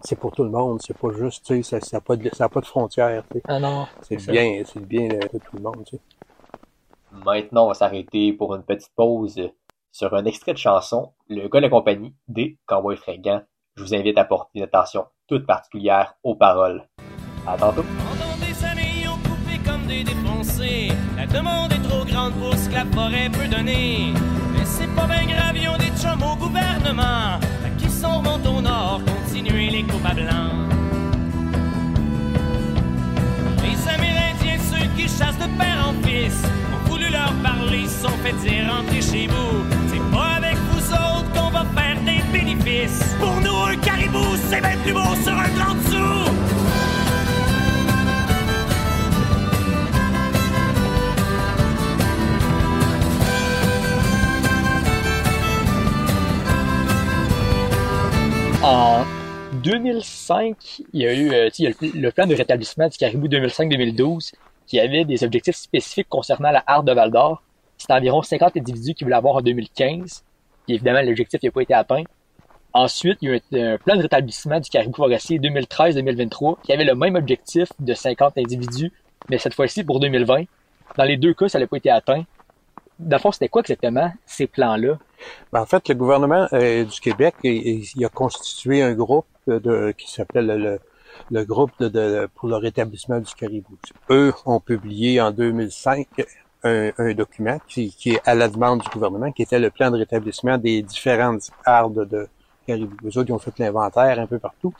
Speaker 4: c'est pour tout le monde, c'est pas juste, tu sais, ça n'a pas, de- ça a pas de frontières, tu sais.
Speaker 3: Ah non.
Speaker 4: C'est bien, c'est le bien de, tout le monde, tu sais.
Speaker 5: Maintenant, on va s'arrêter pour une petite pause sur un extrait de chanson, Le gars de la compagnie des Cowboys fringants. Je vous invite à porter une attention toute particulière aux paroles. À tantôt!
Speaker 6: Des. La demande est trop grande pour ce que la forêt peut donner. Mais c'est pas bien grave, ils ont des chums au gouvernement. Fait qu'ils sont remontés au nord, continuer les coupes à. Les Amérindiens, ceux qui chassent de père en fils, ont voulu leur parler, ils sont fait dire rentrez chez vous. C'est pas avec vous autres qu'on va faire des bénéfices. Pour nous, un caribou, c'est bien plus beau sur un grand dessous.
Speaker 3: En 2005, il y a eu euh, le, plan de rétablissement du caribou 2005-2012 qui avait des objectifs spécifiques concernant la harde de Val d'Or. C'était environ 50 individus qui voulaient avoir en 2015. Puis évidemment, l'objectif n'a pas été atteint. Ensuite, il y a eu un plan de rétablissement du caribou forestier 2013-2023 qui avait le même objectif de 50 individus, mais cette fois-ci pour 2020. Dans les deux cas, ça n'a pas été atteint. Dans le fond, c'était quoi exactement ces plans-là?
Speaker 4: Ben, en fait, le gouvernement euh, du Québec, il, a constitué un groupe de, qui s'appelle le, le, le groupe de, de- pour le rétablissement du caribou. Eux ont publié en 2005 un, un document qui, qui est à la demande du gouvernement, qui était le plan de rétablissement des différentes hardes de caribou. Les autres, ils ont fait l'inventaire un peu partout.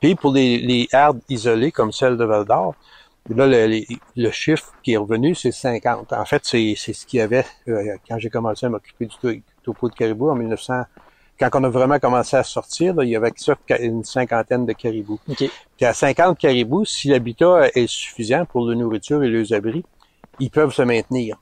Speaker 4: Puis pour les, les hardes isolées, comme celle de Val d'Or, Là, le, chiffre qui est revenu, c'est 50. En fait, c'est c'est ce qu'il y avait euh, quand j'ai commencé à m'occuper du to- topo de caribou en 1900. Quand on a vraiment commencé à sortir, là, il y avait que ça une cinquantaine de caribous.
Speaker 3: OK.
Speaker 4: Puis à 50 caribous, si l'habitat est suffisant pour la nourriture et les abris, ils peuvent se maintenir.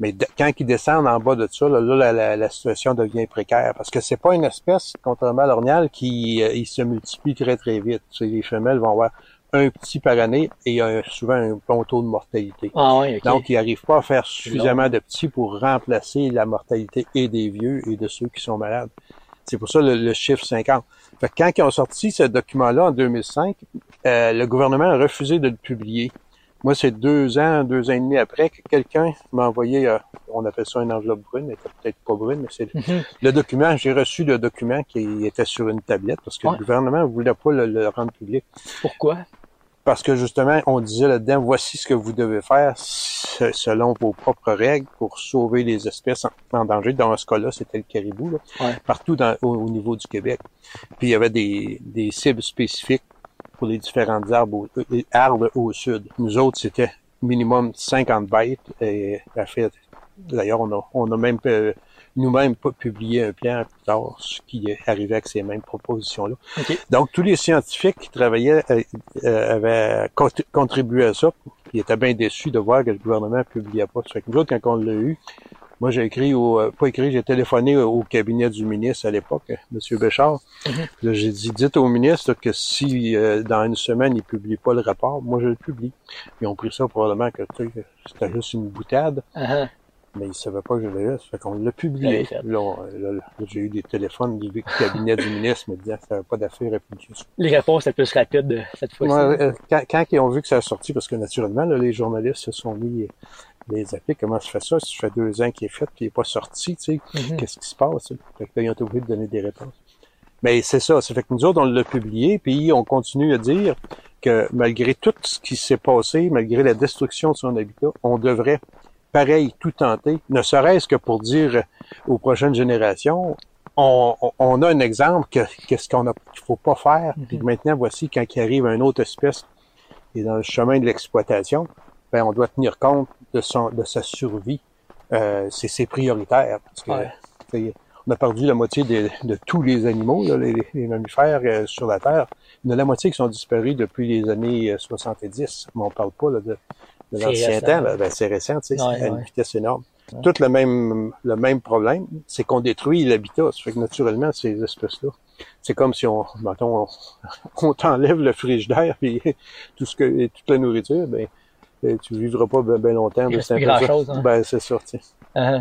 Speaker 4: Mais de- quand ils descendent en bas de ça, là, là, la, la- la situation devient précaire. Parce que c'est pas une espèce, contrairement à l'ornial, qui euh, il se multiplie très très vite. Tu sais, les femelles vont avoir un petit par année et il y a souvent un bon taux de mortalité.
Speaker 3: Ah ouais, ok.
Speaker 4: Donc, ils n'arrivent pas à faire suffisamment de petits pour remplacer la mortalité et des vieux et de ceux qui sont malades. C'est pour ça le, le chiffre 50. Fait que quand ils ont sorti ce document-là en 2005, euh, le gouvernement a refusé de le publier. Moi, c'est deux ans, deux ans et demi après que quelqu'un m'a envoyé, euh, on appelle ça une enveloppe brune, elle était peut-être pas brune, mais c'est
Speaker 3: Mhm.
Speaker 4: le document. J'ai reçu le document qui était sur une tablette parce que
Speaker 3: Ouais.
Speaker 4: le gouvernement voulait pas le, le rendre public.
Speaker 3: Pourquoi?
Speaker 4: Parce que justement, on disait là-dedans, voici ce que vous devez faire se- selon vos propres règles pour sauver les espèces en, en danger. Dans ce cas-là, c'était le caribou, là,
Speaker 3: Ouais.
Speaker 4: partout dans, au, au niveau du Québec. Puis il y avait des, des cibles spécifiques pour les différentes arbres au, euh, les arbres au sud. Nous autres, c'était minimum 50 bêtes. Et la fait, d'ailleurs, on a, on a même euh, nous-mêmes pas publié un plan plus tard, ce qui est arrivé avec ces mêmes propositions-là.
Speaker 3: OK.
Speaker 4: Donc, tous les scientifiques qui travaillaient euh, euh, avaient cont- contribué à ça. Ils étaient bien déçus de voir que le gouvernement ne publiait pas. Ça fait que nous autres, quand on l'a eu, moi, j'ai écrit au, euh, pas écrit, j'ai téléphoné au, cabinet du ministre à l'époque, euh, M. Béchard. Puis là, j'ai dit, dites au ministre que si euh, dans une semaine, il publie pas le rapport, moi, je le publie. Ils ont pris ça probablement que tu sais, c'était juste une boutade,
Speaker 3: ah.
Speaker 4: mais ils savaient pas que je l'avais. Ça fait qu'on l'a publié. j'ai eu des téléphones du cabinet du ministre me disant que ça n'avait pas d'affaire à publier ça.
Speaker 3: Les réponses sont plus rapides euh, cette fois-ci.
Speaker 4: Euh, quand, quand ils ont vu que ça a sorti, parce que naturellement, là, les journalistes se sont mis les appeler, comment se fait ça? Si ça fait deux ans qu'il est fait, puis il n'est pas sorti, tu sais,
Speaker 3: Mhm.
Speaker 4: qu'est-ce qui se passe? Fait que là, ils ont été obligés de donner des réponses. Mais c'est ça, ça fait que nous autres, on l'a publié, puis on continue à dire que malgré tout ce qui s'est passé, malgré la destruction de son habitat, on devrait, pareil, tout tenter, ne serait-ce que pour dire aux prochaines générations, on, on- a un exemple que qu'est-ce qu'on a qu'il faut pas faire. Puis maintenant, voici quand il arrive une autre espèce et dans le chemin de l'exploitation, ben on doit tenir compte de son de sa survie. Euh, c'est prioritaire parce que
Speaker 3: Ouais.
Speaker 4: on a perdu la moitié de, de tous les animaux, là, les, les mammifères euh, sur la Terre. Il y en a la moitié qui sont disparus depuis les années euh, 70. Mais on parle pas là, de, de l'ancien temps. là. Ben, c'est récent, tu sais,
Speaker 3: Ouais,
Speaker 4: à une
Speaker 3: ouais.
Speaker 4: vitesse énorme. Tout le même, le même problème, c'est qu'on détruit l'habitat. Ça fait que naturellement, ces espèces-là, c'est comme si on, mettons, on, on t'enlève le frigidaire puis tout ce que, et toute la nourriture, ben, euh, tu vivras pas bien longtemps.
Speaker 3: Il
Speaker 4: cet
Speaker 3: plus
Speaker 4: impact-là.
Speaker 3: grand-chose, hein.
Speaker 4: Ben, c'est ça, tu sais.
Speaker 3: Ah.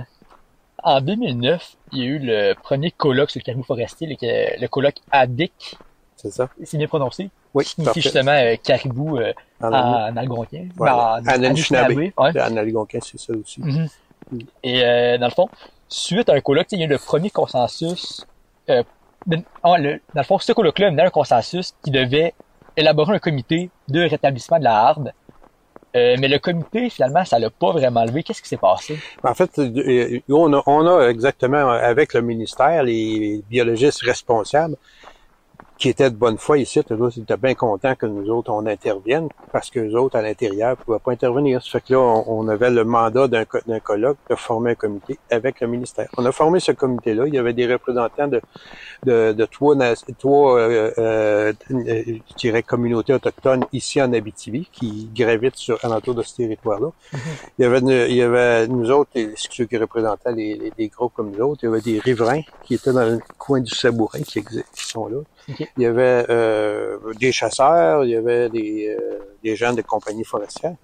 Speaker 3: En 2009, il y a eu le premier colloque sur le caribou forestier, le, le colloque ADIC.
Speaker 4: C'est ça.
Speaker 3: C'est bien prononcé.
Speaker 4: Oui,
Speaker 3: Qui signifie justement euh, caribou euh,
Speaker 4: En,
Speaker 3: en, en algonquin.
Speaker 4: Ouais,
Speaker 3: Ben, en-
Speaker 4: Anishinaabe.
Speaker 3: Ouais.
Speaker 4: en algonquin, c'est ça aussi.
Speaker 3: Mhm. Et euh, dans le fond, suite à un colloque, il y a eu le premier consensus. Euh, ben, ah, dans le fond, ce colloque-là menait un consensus qui devait élaborer un comité de rétablissement de la harde. Euh, mais le comité, finalement, ça l'a pas vraiment levé. Qu'est-ce qui s'est passé?
Speaker 4: En fait, euh, a, on a exactement avec le ministère les biologistes responsables qui étaient de bonne foi ici. Eux autres, étaient bien contents que nous autres, on intervienne parce que les autres, à l'intérieur, ne pouvaient pas intervenir. Ça fait que là, on, on avait le mandat d'un co- d'un colloque de former un comité avec le ministère. On a formé ce comité-là. Il y avait des représentants de, de, de trois, trois euh, euh, euh, je dirais, communautés autochtones ici en Abitibi qui gravitent sur alentour de ce territoire-là. Il y avait, il y avait nous autres, les- ceux qui représentaient les, les, des groupes comme nous autres, il y avait des riverains qui étaient dans le coin du Sabourin qui, qui sont là. Il y avait euh, des chasseurs, il y avait des, euh, des gens de compagnies forestières.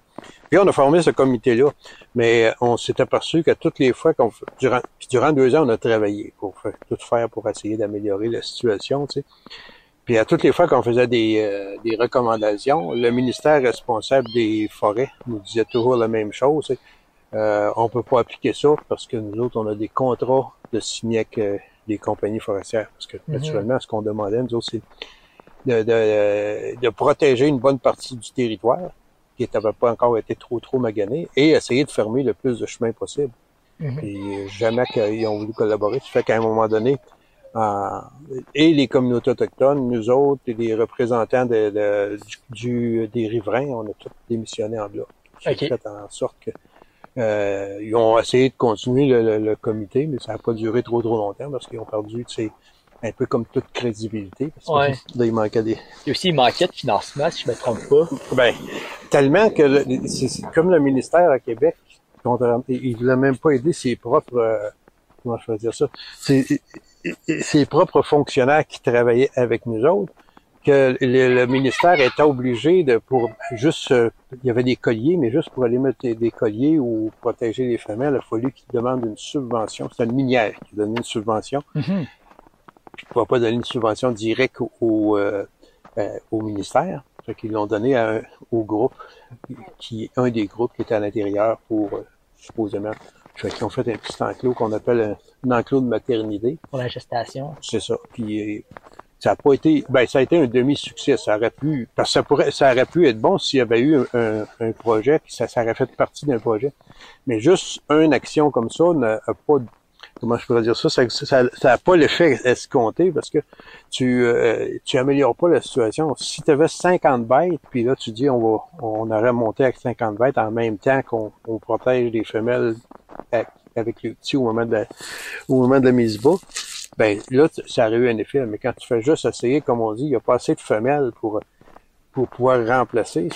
Speaker 4: Puis on a formé ce comité-là, mais on s'est aperçu que toutes les fois qu'on durant, puis durant deux ans, on a travaillé pour faire, tout faire pour essayer d'améliorer la situation, tu sais. Puis à toutes les fois qu'on faisait des, euh, des recommandations, le ministère responsable des forêts nous disait toujours la même chose. tu sais. Euh, on peut pas appliquer ça parce que nous autres, on a des contrats de signer avec les compagnies forestières. Parce que
Speaker 3: Mhm.
Speaker 4: naturellement, ce qu'on demandait, nous autres, c'est de, de, de protéger une bonne partie du territoire qui n'avait pas encore été trop trop magané et essayer de fermer le plus de chemins possible.
Speaker 3: Mhm.
Speaker 4: Puis jamais qu'ils ont voulu collaborer. Ça fait qu'à un moment donné, euh, et les communautés autochtones, nous autres, et les représentants de, de- du, des riverains, on a tous démissionné en bloc. Fait en sorte que euh, ils ont essayé de continuer le, le- le comité, mais ça n'a pas duré trop trop longtemps parce qu'ils ont perdu, tu sais, un peu comme toute crédibilité. Parce que
Speaker 3: Ouais.
Speaker 4: là, il manquait des,
Speaker 3: Il a aussi une manquait de financement, si je me trompe pas.
Speaker 4: ben, tellement que le- c'est comme le ministère à Québec, il il voulait même pas aider ses propres, euh, comment je peux dire ça, ses, ses propres fonctionnaires qui travaillaient avec nous autres. Que le, le ministère était obligé de pour juste euh, il y avait des colliers, mais juste pour aller mettre des, colliers ou protéger les femelles, il a fallu qu'ils demandent une subvention. C'est une minière qui donnait une subvention. Puis ils ne pouvaient pas donner une subvention directe au, euh, euh, au ministère. Fait qu'ils l'ont donné à un- au groupe, qui un des groupes qui était à l'intérieur pour euh, supposément. Qu'ils ont fait un petit enclos qu'on appelle un, un enclos de maternité.
Speaker 3: Pour la gestation.
Speaker 4: C'est ça. Puis ça a pas été, ben ça a été un demi-succès. Ça aurait pu, parce que ça pourrait, ça aurait pu être bon s'il y avait eu un, un projet, ça, ça aurait fait partie d'un projet. Mais juste une action comme ça n'a pas, comment je pourrais dire ça, ça, ça, ça a pas l'effet escompté parce que tu, euh, tu améliores pas la situation. Si tu avais 50 bêtes, puis là tu dis on va, on aurait monté avec 50 bêtes en même temps qu'on on protège les femelles avec, avec les petits au moment de la, au moment de la mise bas ben là, ça aurait eu un effet. Mais quand tu fais juste essayer, comme on dit, il n'y a pas assez de femelles pour, pour pouvoir remplacer.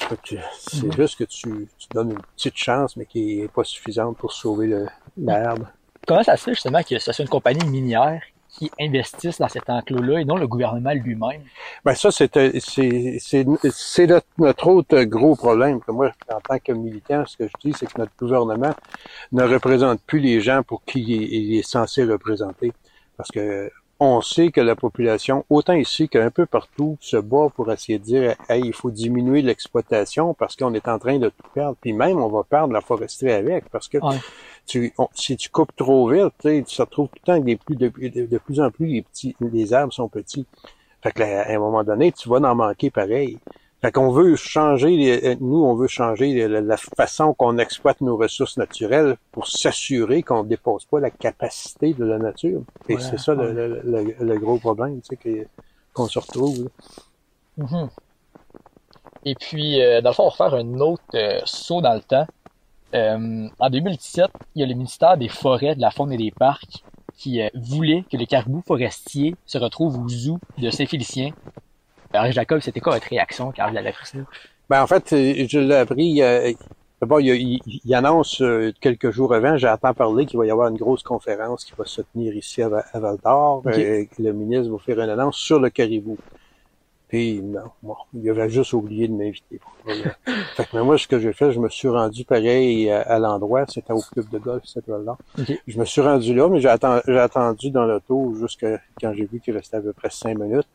Speaker 4: C'est juste que tu, tu donnes une petite chance, mais qui est pas suffisante pour sauver le- l'herbe.
Speaker 3: Comment ça se fait justement que ce soit une compagnie minière qui investisse dans cet enclos-là et non le gouvernement lui-même?
Speaker 4: Ben ça, c'est un- c'est c'est c'est notre, notre autre gros problème. Que moi, en tant que militant, ce que je dis, c'est que notre gouvernement ne représente plus les gens pour qui il est, il est censé représenter. Parce que on sait que la population, autant ici qu'un peu partout, se bat pour essayer de dire Hey, il faut diminuer l'exploitation parce qu'on est en train de tout perdre. Puis même, on va perdre la foresterie avec. Parce que
Speaker 3: Ouais.
Speaker 4: tu, on- si tu coupes trop vite, tu te retrouves tout le temps que des plus, de, de- de plus en plus les petits, les arbres sont petits. Fait que là, à un moment donné, tu vas en manquer pareil. Fait qu'on veut changer, les- euh, nous, on veut changer la, façon qu'on exploite nos ressources naturelles pour s'assurer qu'on ne dépasse pas la capacité de la nature. Et c'est ça le,
Speaker 3: ouais.
Speaker 4: le- le- le gros problème, tu sais, qu'on se retrouve.
Speaker 3: Mhm. Et puis, euh, dans le fond, on va faire un autre euh, saut dans le temps. Euh, en 2017, il y a le ministère des Forêts, de la Faune et des Parcs qui voulait que les caribous forestiers se retrouvent au zoo de Saint-Félicien. Alors, Jacob, c'était quoi votre réaction quand vous avez appris ça?
Speaker 4: Ben, en fait, je l'ai appris. euh, D'abord, il, il, il annonce euh, quelques jours avant, j'ai entendu parler qu'il va y avoir une grosse conférence qui va se tenir ici à, à Val d'Or. Euh, que le ministre va faire une annonce sur le caribou. Puis non, bon, il avait juste oublié de m'inviter. fait que mais moi, ce que j'ai fait, je me suis rendu pareil à, à l'endroit, c'était au club de golf, cette Val d'Or.
Speaker 3: Ok.
Speaker 4: Je me suis rendu là, mais j'ai atten- j'ai attendu dans l'auto jusqu'à quand j'ai vu qu'il restait à peu près cinq minutes.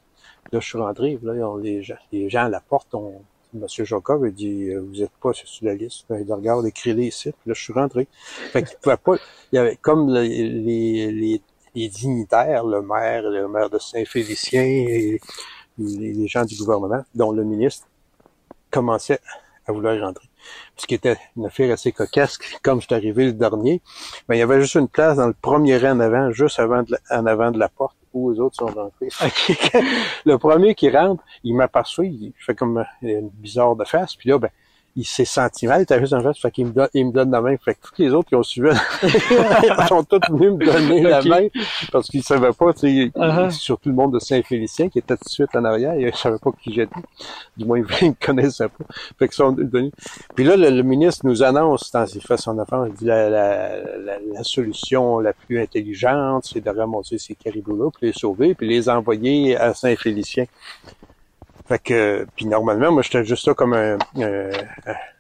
Speaker 4: Là, je suis rentré, là, les, gens, les gens à la porte ont. Monsieur Jacob a dit euh, Vous êtes pas sur la liste. Ben, il regarde, écrit-les ici. Puis là, je suis rentré. Fait qu'il pouvait pas. Il y avait comme le- les, les, les dignitaires, le maire, le maire de Saint-Félicien et les, gens du gouvernement, dont le ministre, commençaient à vouloir rentrer. Ce qui était une affaire assez cocasse, comme je suis arrivé le dernier, ben, il y avait juste une place dans le premier rang en avant, juste avant de en avant de la porte, où les autres sont rentrés. Le premier qui rentre, il m'aperçoit, il fait comme une bizarre de face, puis là, ben, il s'est senti mal, il était juste en face, fait qu'il me donne, il me donne la main. Fait que tous les autres qui ont suivi, ils sont tous venus me donner la main, parce qu'ils savaient pas, tu sais,
Speaker 3: Uh-huh.
Speaker 4: surtout le monde de Saint-Félicien, qui était tout de suite en arrière, ils savaient pas qui j'étais. Du moins, ils me connaissaient pas. Fait qu'ils sont venus. Puis là, le, le ministre nous annonce, dans ses fait son affaire, il dit la, la, la, la solution la plus intelligente, c'est de ramasser ces caribous-là, puis les sauver, puis les envoyer à Saint-Félicien. Fait que, puis normalement, moi, j'étais juste là comme un, un,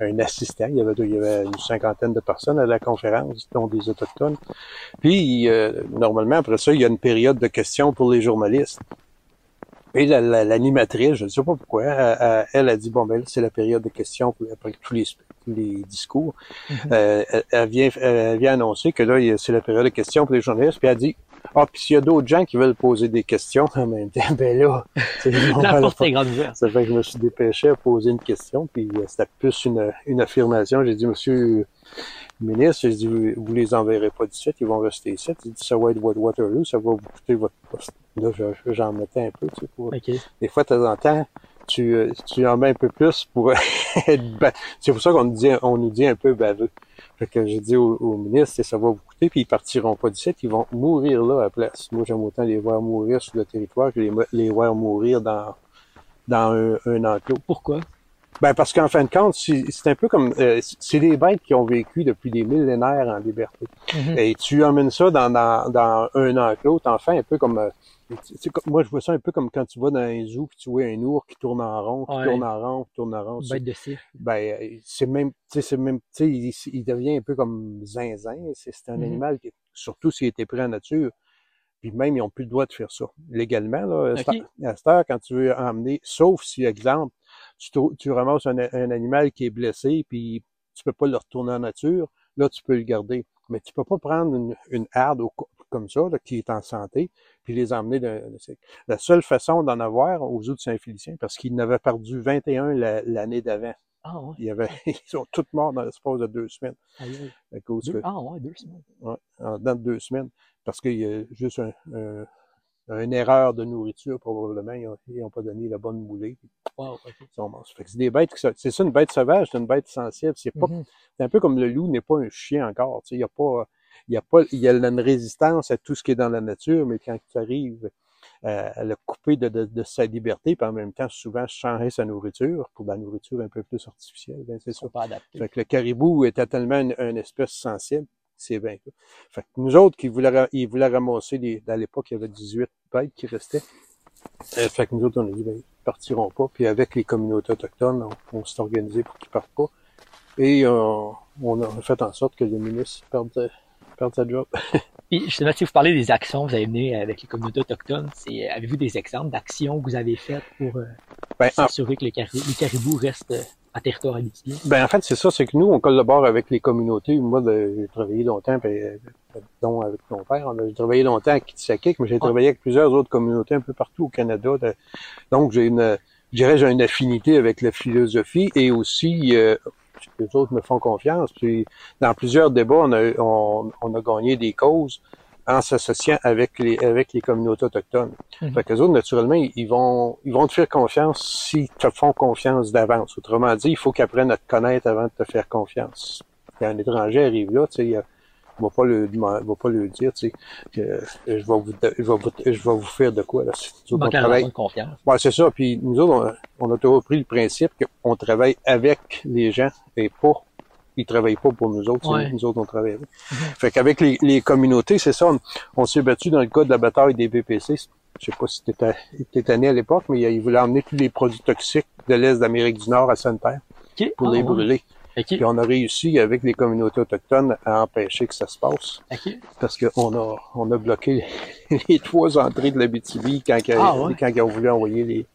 Speaker 4: un assistant. Il y, avait, il y avait une cinquantaine de personnes à la conférence, dont des Autochtones. Puis, euh, normalement, après ça, il y a une période de questions pour les journalistes. Et la- la- l'animatrice, je ne sais pas pourquoi, elle, a dit, bon, ben c'est la période de questions pour- après tous les, les discours. Euh, elle, elle vient, elle vient annoncer que là, a- c'est la période de questions pour les journalistes. Puis elle dit, ah, puis s'il y a d'autres gens qui veulent poser des questions en même temps, ben là,
Speaker 3: La porte est grande ouverte.
Speaker 4: Ça fait que je me suis dépêché à poser une question, puis euh, c'était plus une, une affirmation. J'ai dit, Monsieur le ministre, j'ai dit, vous, vous les enverrez pas d'ici, ils vont rester ici. Il dit, ça va être votre Waterloo, ça va vous coûter votre poste. Là, je- j'en mettais un peu, tu sais, pour...
Speaker 3: OK.
Speaker 4: Des fois, de temps en temps, tu, euh, tu en mets un peu plus pour être C'est pour ça qu'on nous dit, on nous dit un peu baveux. Fait que j'ai dit au, au ministre, ça va vous coûter, puis ils partiront pas d'ici, ils vont mourir là à la place. Moi, j'aime autant les voir mourir sur le territoire que les, les voir mourir dans, dans un, un enclos.
Speaker 3: Pourquoi?
Speaker 4: Ben parce qu'en fin de compte, c'est un peu comme euh, c'est des bêtes qui ont vécu depuis des millénaires en liberté.
Speaker 3: Mhm.
Speaker 4: Et tu emmènes ça dans, dans, dans un enclos, t'en fais un peu comme euh, comme- moi je vois ça un peu comme quand tu vas dans un zoo puis tu vois un ours qui tourne en rond, qui
Speaker 3: Ouais.
Speaker 4: tourne en rond, qui tourne en rond.
Speaker 3: Bête de cirque.
Speaker 4: Ben c'est même tu sais c'est même tu sais il, il devient un peu comme zinzin, c'est un
Speaker 3: Mhm.
Speaker 4: animal qui surtout s'il était pris en nature. Puis même, ils n'ont plus le droit de faire ça. Légalement, là, à cette-
Speaker 3: Ok.
Speaker 4: à cette heure, quand tu veux emmener, sauf si, exemple, tu, tu ramasses un, un animal qui est blessé, puis tu peux pas le retourner en nature, là, tu peux le garder. Mais tu peux pas prendre une, une harde au comme ça, là, qui est en santé, puis les emmener de, La seule façon d'en avoir aux eaux de Saint-Félicien, parce qu'ils n'avaient perdu 21 la- l'année d'avant.
Speaker 3: Ah ouais.
Speaker 4: Il y avait, ils sont tous morts dans l'espace de deux semaines. À cause
Speaker 3: Deux-
Speaker 4: que,
Speaker 3: Ah ouais, deux semaines.
Speaker 4: ouais, en dedans de deux semaines. Parce qu'il y a juste un, un- une erreur de nourriture, probablement. Ils ont, ils ont pas donné la bonne moulée.
Speaker 3: Wow.
Speaker 4: Ils sont morts. C'est des bêtes c'est ça une bête sauvage, c'est une bête sensible. C'est pas,
Speaker 3: Mhm.
Speaker 4: c'est un peu comme le loup n'est pas un chien encore. Il y a pas, il y a pas, il y a une résistance à tout ce qui est dans la nature, mais quand tu arrives euh, à le couper de, de, de sa liberté, puis en même temps, souvent, changer sa nourriture pour de la nourriture un peu plus artificielle, ben, c'est ça.
Speaker 3: pas adaptés.
Speaker 4: Fait que le caribou était tellement une, une espèce sensible, c'est bien ça. Fait que nous autres, qui voulaient, ils voulaient ramasser des, à l'époque, il y avait 18 bêtes qui restaient. Euh, fait que nous autres, on a dit, ben, ils partiront pas. Puis avec les communautés autochtones, on, on s'est organisé pour qu'ils partent pas. Et euh, on a fait en sorte que le ministre perde, perde sa job.
Speaker 3: Puis justement, si vous parlez des actions que vous avez menées avec les communautés autochtones, c'est avez-vous des exemples d'actions que vous avez faites pour euh,
Speaker 4: Ben, en,
Speaker 3: s'assurer que les, cari- les caribous restent euh, en territoire habitué?
Speaker 4: ben, en fait, c'est ça, c'est que nous, on collabore avec les communautés. Moi, de- j'ai travaillé longtemps, puis, euh, dont avec mon père, on a j'ai travaillé longtemps à Kitsakik, mais j'ai travaillé avec plusieurs autres communautés un peu partout au Canada. de- donc, j'ai une, je dirais, j'ai une affinité avec la philosophie et aussi, euh, les autres me font confiance. Puis, dans plusieurs débats, on a, on, on a gagné des causes en s'associant avec les, avec les communautés autochtones.
Speaker 3: Mhm.
Speaker 4: Fait que les autres, naturellement, ils vont, ils vont te faire confiance s'ils te font confiance d'avance. Autrement dit, il faut qu'ils apprennent à te connaître avant de te faire confiance. Quand un étranger arrive là, tu sais, il va pas le va pas lui dire, tu sais, que je vais vous, je vais vous, je vais vous faire de quoi, là. Nous autres, on
Speaker 3: Manque à
Speaker 4: travaille-
Speaker 3: confiance.
Speaker 4: Ouais, c'est ça. Puis nous autres, on, on a toujours pris le principe qu'on travaille avec les gens et pas. Ils travaillent pas pour nous autres, c'est
Speaker 3: Ouais.
Speaker 4: nous autres on travaille avec. Fait qu'avec les, les communautés, c'est ça. On, on s'est battu dans le cas de la bataille des BPC. Je sais pas si t'étais t'étais né à l'époque, mais ils voulaient emmener tous les produits toxiques de l'Est d'Amérique du Nord à Sainte-Terre pour
Speaker 3: Ah,
Speaker 4: les brûler.
Speaker 3: Ok.
Speaker 4: Puis on a réussi avec les communautés autochtones à empêcher que ça se passe
Speaker 3: Ok.
Speaker 4: parce qu'on a, on a bloqué les trois entrées de la BTV quand, ils-
Speaker 3: Ah ouais?
Speaker 4: quand ils ont voulu envoyer les,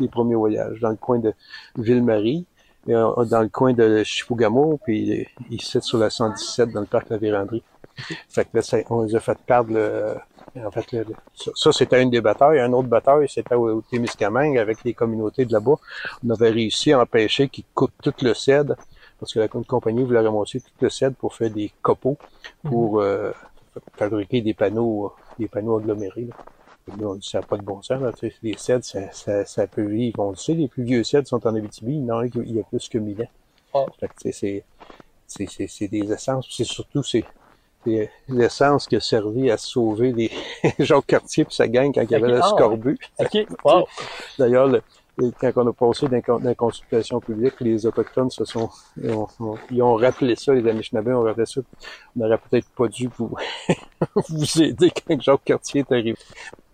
Speaker 4: les premiers voyages. Dans le coin de Ville-Marie, euh, dans le coin de Chifougamau, puis ici sur la 117 dans le parc de la Vérandrie. Fait que là, ça- on les a fait perdre le, en fait, le- ça, ça, c'était une des batailles. Une autre bataille, c'était au, au Témiscamingue avec les communautés de là-bas. On avait réussi à empêcher qu'ils coupent tout le cèdre parce que la compagnie voulait ramasser tout le cèdre pour faire des copeaux pour euh, fabriquer des panneaux, des panneaux agglomérés. Là. Là, on dit, ça n'a pas de bon sens. Là, tu sais, les cèdres, ça, ça, ça peut vivre. On le sait, les plus vieux cèdres sont en Abitibi. Il y en a il y a plus que 1000 ans.
Speaker 3: Ah.
Speaker 4: Fait que, tu sais, c'est, c'est, c'est, c'est des essences. C'est surtout c'est, c'est l'essence qui a servi à sauver les Jacques Cartier puis sa gang quand il y avait le
Speaker 3: ah,
Speaker 4: scorbut.
Speaker 3: Ok. Wow.
Speaker 4: D'ailleurs, le- le- quand on a passé dans, la consultation publique, les Autochtones se sont, ils ont, ils ont rappelé ça, les Anishinaabe ont rappelé ça. On n'aurait peut-être pas dû vous, vous aider quand Jacques Cartier est arrivé.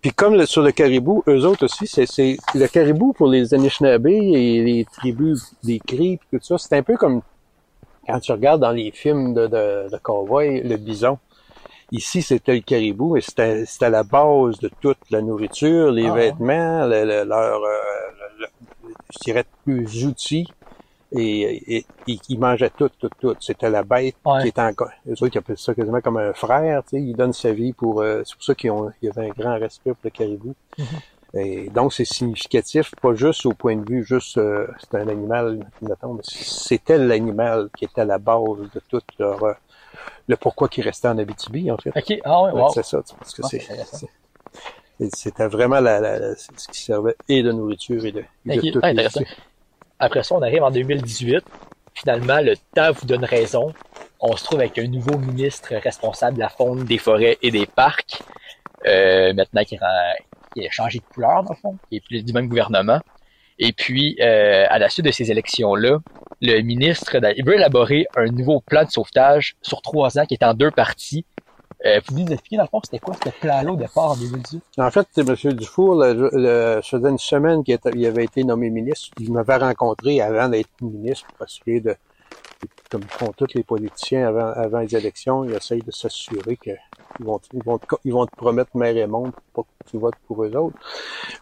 Speaker 4: Puis comme le- sur le caribou, eux autres aussi, c'est, le caribou pour les Anishinaabe et les tribus des Cris tout ça, c'est un peu comme quand tu regardes dans les films de, de, de cowboy, le bison. Ici, c'était le caribou et c'était, c'était la base de toute la nourriture, les
Speaker 3: Ah
Speaker 4: vêtements, le- le- leur, euh, je dirais, plus outils. Et, et, et ils mangeaient tout, tout, tout. C'était la bête
Speaker 3: Ouais.
Speaker 4: qui était encore. Eux autres, ils appellent ça quasiment comme un frère, tu sais. Ils donnent sa vie pour. euh, c'est pour ça qu'ils ont, il y avait un grand respect pour le caribou. Et donc, c'est significatif, pas juste au point de vue, juste euh, c'est un animal, mettons, mais c'était l'animal qui était à la base de tout leur, euh, le pourquoi qu'ils restaient en Abitibi, en fait.
Speaker 3: Ok. Ah ouais.
Speaker 4: Ouais,
Speaker 3: Wow.
Speaker 4: C'est ça, tu sais, parce que
Speaker 3: Ah,
Speaker 4: c'est,
Speaker 3: c'est intéressant.
Speaker 4: c'est- c'était vraiment la, la- la- ce qui servait et de nourriture et de, et de
Speaker 3: ah, intéressant. Après ça, on arrive en 2018. Finalement, le temps vous donne raison. On se trouve avec un nouveau ministre responsable de la faune, des forêts et des parcs. Euh, maintenant qui a changé de couleur, dans le fond, qui est plus du même gouvernement. Et puis, euh, à la suite de ces élections-là, le ministre il veut élaborer un nouveau plan de sauvetage sur trois ans qui est en deux parties. Euh, vous nous expliquer dans c'était quoi ce plan-là au départ en 2018?
Speaker 4: En fait, c'est M. Dufour, le, le, une semaine qu'il avait été nommé ministre. Il m'avait rencontré avant d'être ministre pour essayer de, comme font tous les politiciens avant, avant les élections, ils essayent de s'assurer qu'ils vont, ils vont, ils vont te promettre mer et monde pour que tu votes pour eux autres.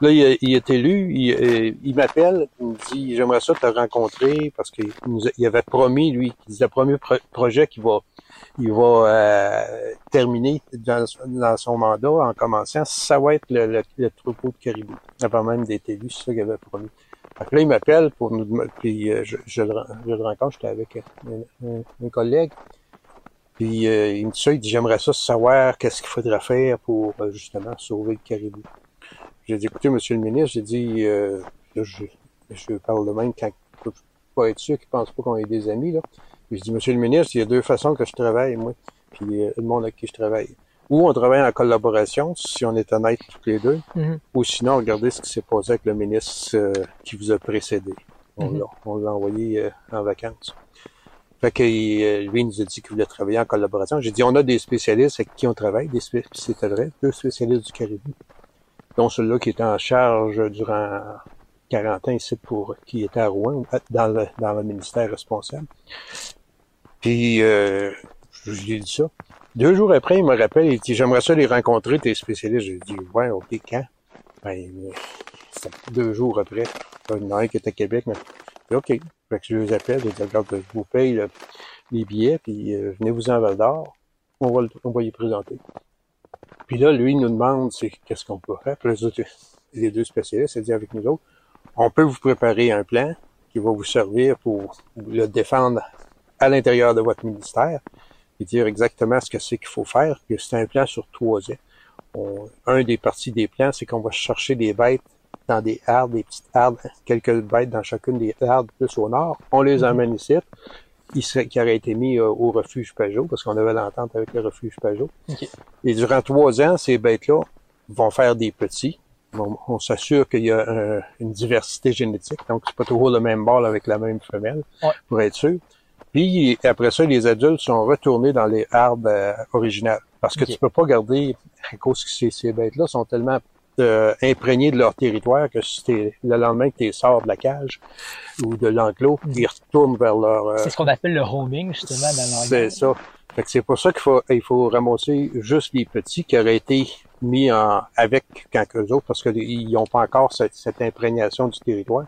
Speaker 4: Là, il, il est élu, il, euh, il m'appelle, il me dit, j'aimerais ça te rencontrer parce qu'il a- il avait promis, lui, il disait, le premier pro- projet qu'il va il va euh, terminer dans, dans son mandat en commençant, ça va être le, le, le troupeau de caribou, avant même d'être élu, c'est ça qu'il avait promis. Fait là, il m'appelle pour dem- puis euh, je, je, le, rencontre, j'étais avec un, un- un collègue. Puis euh, il me dit ça, il dit j'aimerais ça savoir qu'est-ce qu'il faudrait faire pour euh, justement sauver le caribou. J'ai dit écoutez, monsieur le ministre, j'ai dit euh, là, je, je parle de même quand je peux pas être sûr qu'il pense pas qu'on est des amis là. Je dis, Monsieur le ministre, il y a deux façons que je travaille, moi, puis euh, le monde avec qui je travaille. Ou on travaille en collaboration, si on est honnête tous les deux,
Speaker 3: Mhm.
Speaker 4: ou sinon, regardez ce qui s'est passé avec le ministre euh, qui vous a précédé. On
Speaker 3: Mhm.
Speaker 4: l'a on l'a envoyé euh, en vacances. Fait que euh, lui, il nous a dit qu'il voulait travailler en collaboration. J'ai dit, on a des spécialistes avec qui on travaille, des spé- puis c'était vrai, deux spécialistes du caribou, dont celui-là qui était en charge durant 40 ans ici pour qui était à Rouen, dans le, dans le ministère responsable. Puis euh, je lui ai dit ça. Deux jours après, il me rappelle, il dit J'aimerais ça les rencontrer, tes spécialistes. J'ai dit Ouais, ok, quand? Ben, euh, deux jours après. Il y en qui était à Québec, mais dit, OK. Fait que je les appelle, j'ai dit Regarde, je vous paye le- les billets, puis euh, venez-vous en Val d'Or, on va, on va y présenter. Puis là, lui, il nous demande c'est qu'est-ce qu'on peut faire? Puis les, les deux spécialistes, il dit avec nous autres, on peut vous préparer un plan qui va vous servir pour le défendre à l'intérieur de votre ministère dire exactement ce que c'est qu'il faut faire. Que c'est un plan sur trois ans. On- un des parties des plans, c'est qu'on va chercher des bêtes dans des hardes, des petites hardes, quelques bêtes dans chacune des hardes plus au nord. On les emmène ici. Ils seraient, qui auraient été mis euh, au refuge Pajot, parce qu'on avait l'entente avec le refuge Pajot. Et durant trois ans, ces bêtes-là vont faire des petits. On, on s'assure qu'il y a un- une diversité génétique, donc c'est pas toujours le même mâle avec la même femelle,
Speaker 3: Ouais.
Speaker 4: pour être sûr. Puis après ça, les adultes sont retournés dans les hardes euh, originales. Parce que
Speaker 3: Ok.
Speaker 4: tu peux pas garder, à cause que ces, ces bêtes-là sont tellement euh, imprégnées de leur territoire que si t'es- le lendemain que tu les sors de la cage ou de l'enclos, ils retournent vers leur... euh,
Speaker 3: C'est ce qu'on appelle le homing, justement, dans le
Speaker 4: c'est ça. Fait que c'est pour ça qu'il faut, il faut ramasser juste les petits qui auraient été mis en, avec quand eux autres, parce qu'ils n'ont pas encore cette, cette imprégnation du territoire.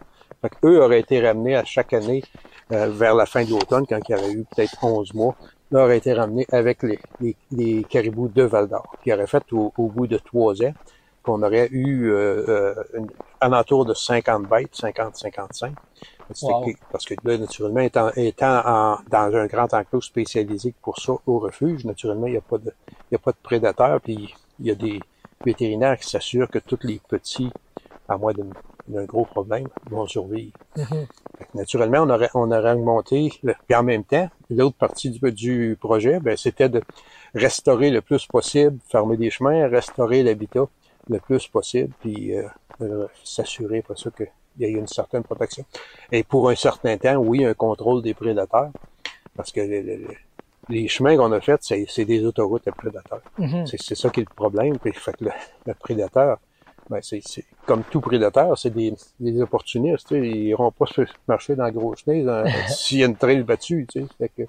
Speaker 4: Fait eux auraient été ramenés à chaque année euh, vers la fin de l'automne, quand il y avait eu peut-être 11 mois, là auraient été ramenés avec les, les, les caribous de Val d'Or, qui auraient fait au, au bout de trois ans, qu'on aurait eu euh, euh, une, alentour de 50 bêtes, 50-55. C'était
Speaker 3: Wow.
Speaker 4: que- Parce que là, naturellement, étant, étant en- dans un grand enclos spécialisé pour ça au refuge, naturellement, il n'y a pas de, il y a pas de prédateurs, puis il y a des vétérinaires qui s'assurent que tous les petits, à moins d'un d'un gros problème, vont survivre.
Speaker 3: Mhm.
Speaker 4: Naturellement, on aurait, on aurait augmenté, le- puis en même temps, l'autre partie du, du projet, ben, c'était de restaurer le plus possible, fermer des chemins, restaurer l'habitat le plus possible, puis euh, euh, s'assurer pour ça qu'il y ait une certaine protection. Et pour un certain temps, oui, un contrôle des prédateurs, parce que le- le- le- les chemins qu'on a faits, c'est des autoroutes à prédateurs.
Speaker 3: Mhm.
Speaker 4: C'est c'est ça qui est le problème. Puis, fait que le, le prédateur, ben c'est c'est- comme tout prédateur, c'est des, des opportunistes. tu sais. Ils iront pas se marcher dans le gros chenille dans- s'il y a une trail battue. Tu sais. Fait que,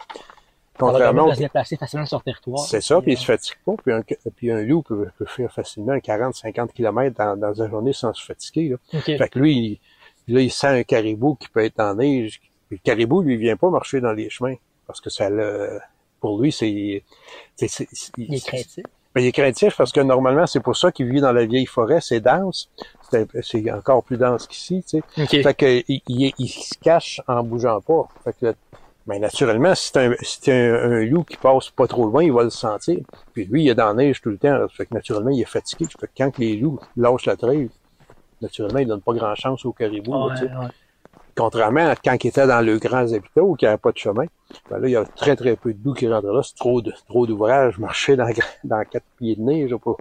Speaker 4: contrairement
Speaker 3: se déplacer facilement sur le territoire.
Speaker 4: c'est ça, puis il
Speaker 3: euh,
Speaker 4: se fatigue pas. Puis un, puis un loup peut, peut faire facilement 40-50 km dans, dans une journée sans se fatiguer. Là.
Speaker 3: OK.
Speaker 4: Fait que lui, il, là, il sent un caribou qui peut être en neige. Puis le caribou, lui, il vient pas marcher dans les chemins. Parce que ça le, pour lui, c'est, c'est, c'est- c'est-
Speaker 3: Il est craintif.
Speaker 4: Il est craintif parce que normalement, c'est pour ça qu'il vit dans la vieille forêt. C'est dense. C'est, encore plus dense qu'ici, tu sais. Fait que, il, il, il se cache en bougeant pas. Fait que, ben, naturellement, si c'est un, si c'est un, un loup qui passe pas trop loin, il va le sentir. Puis lui, il est dans la neige tout le temps. là. Fait que, naturellement, il est fatigué. Fait que quand les loups lâchent la traîne, naturellement, ils donnent pas grand chance au caribou. là, tu sais.
Speaker 3: Ouais.
Speaker 4: Contrairement à quand il était dans le grand habitat où il n'y avait pas de chemin, ben là, il y a très, très peu de loups qui rentrent là. C'est trop de, trop d'ouvrages. Marcher dans, dans quatre pieds de neige, pas.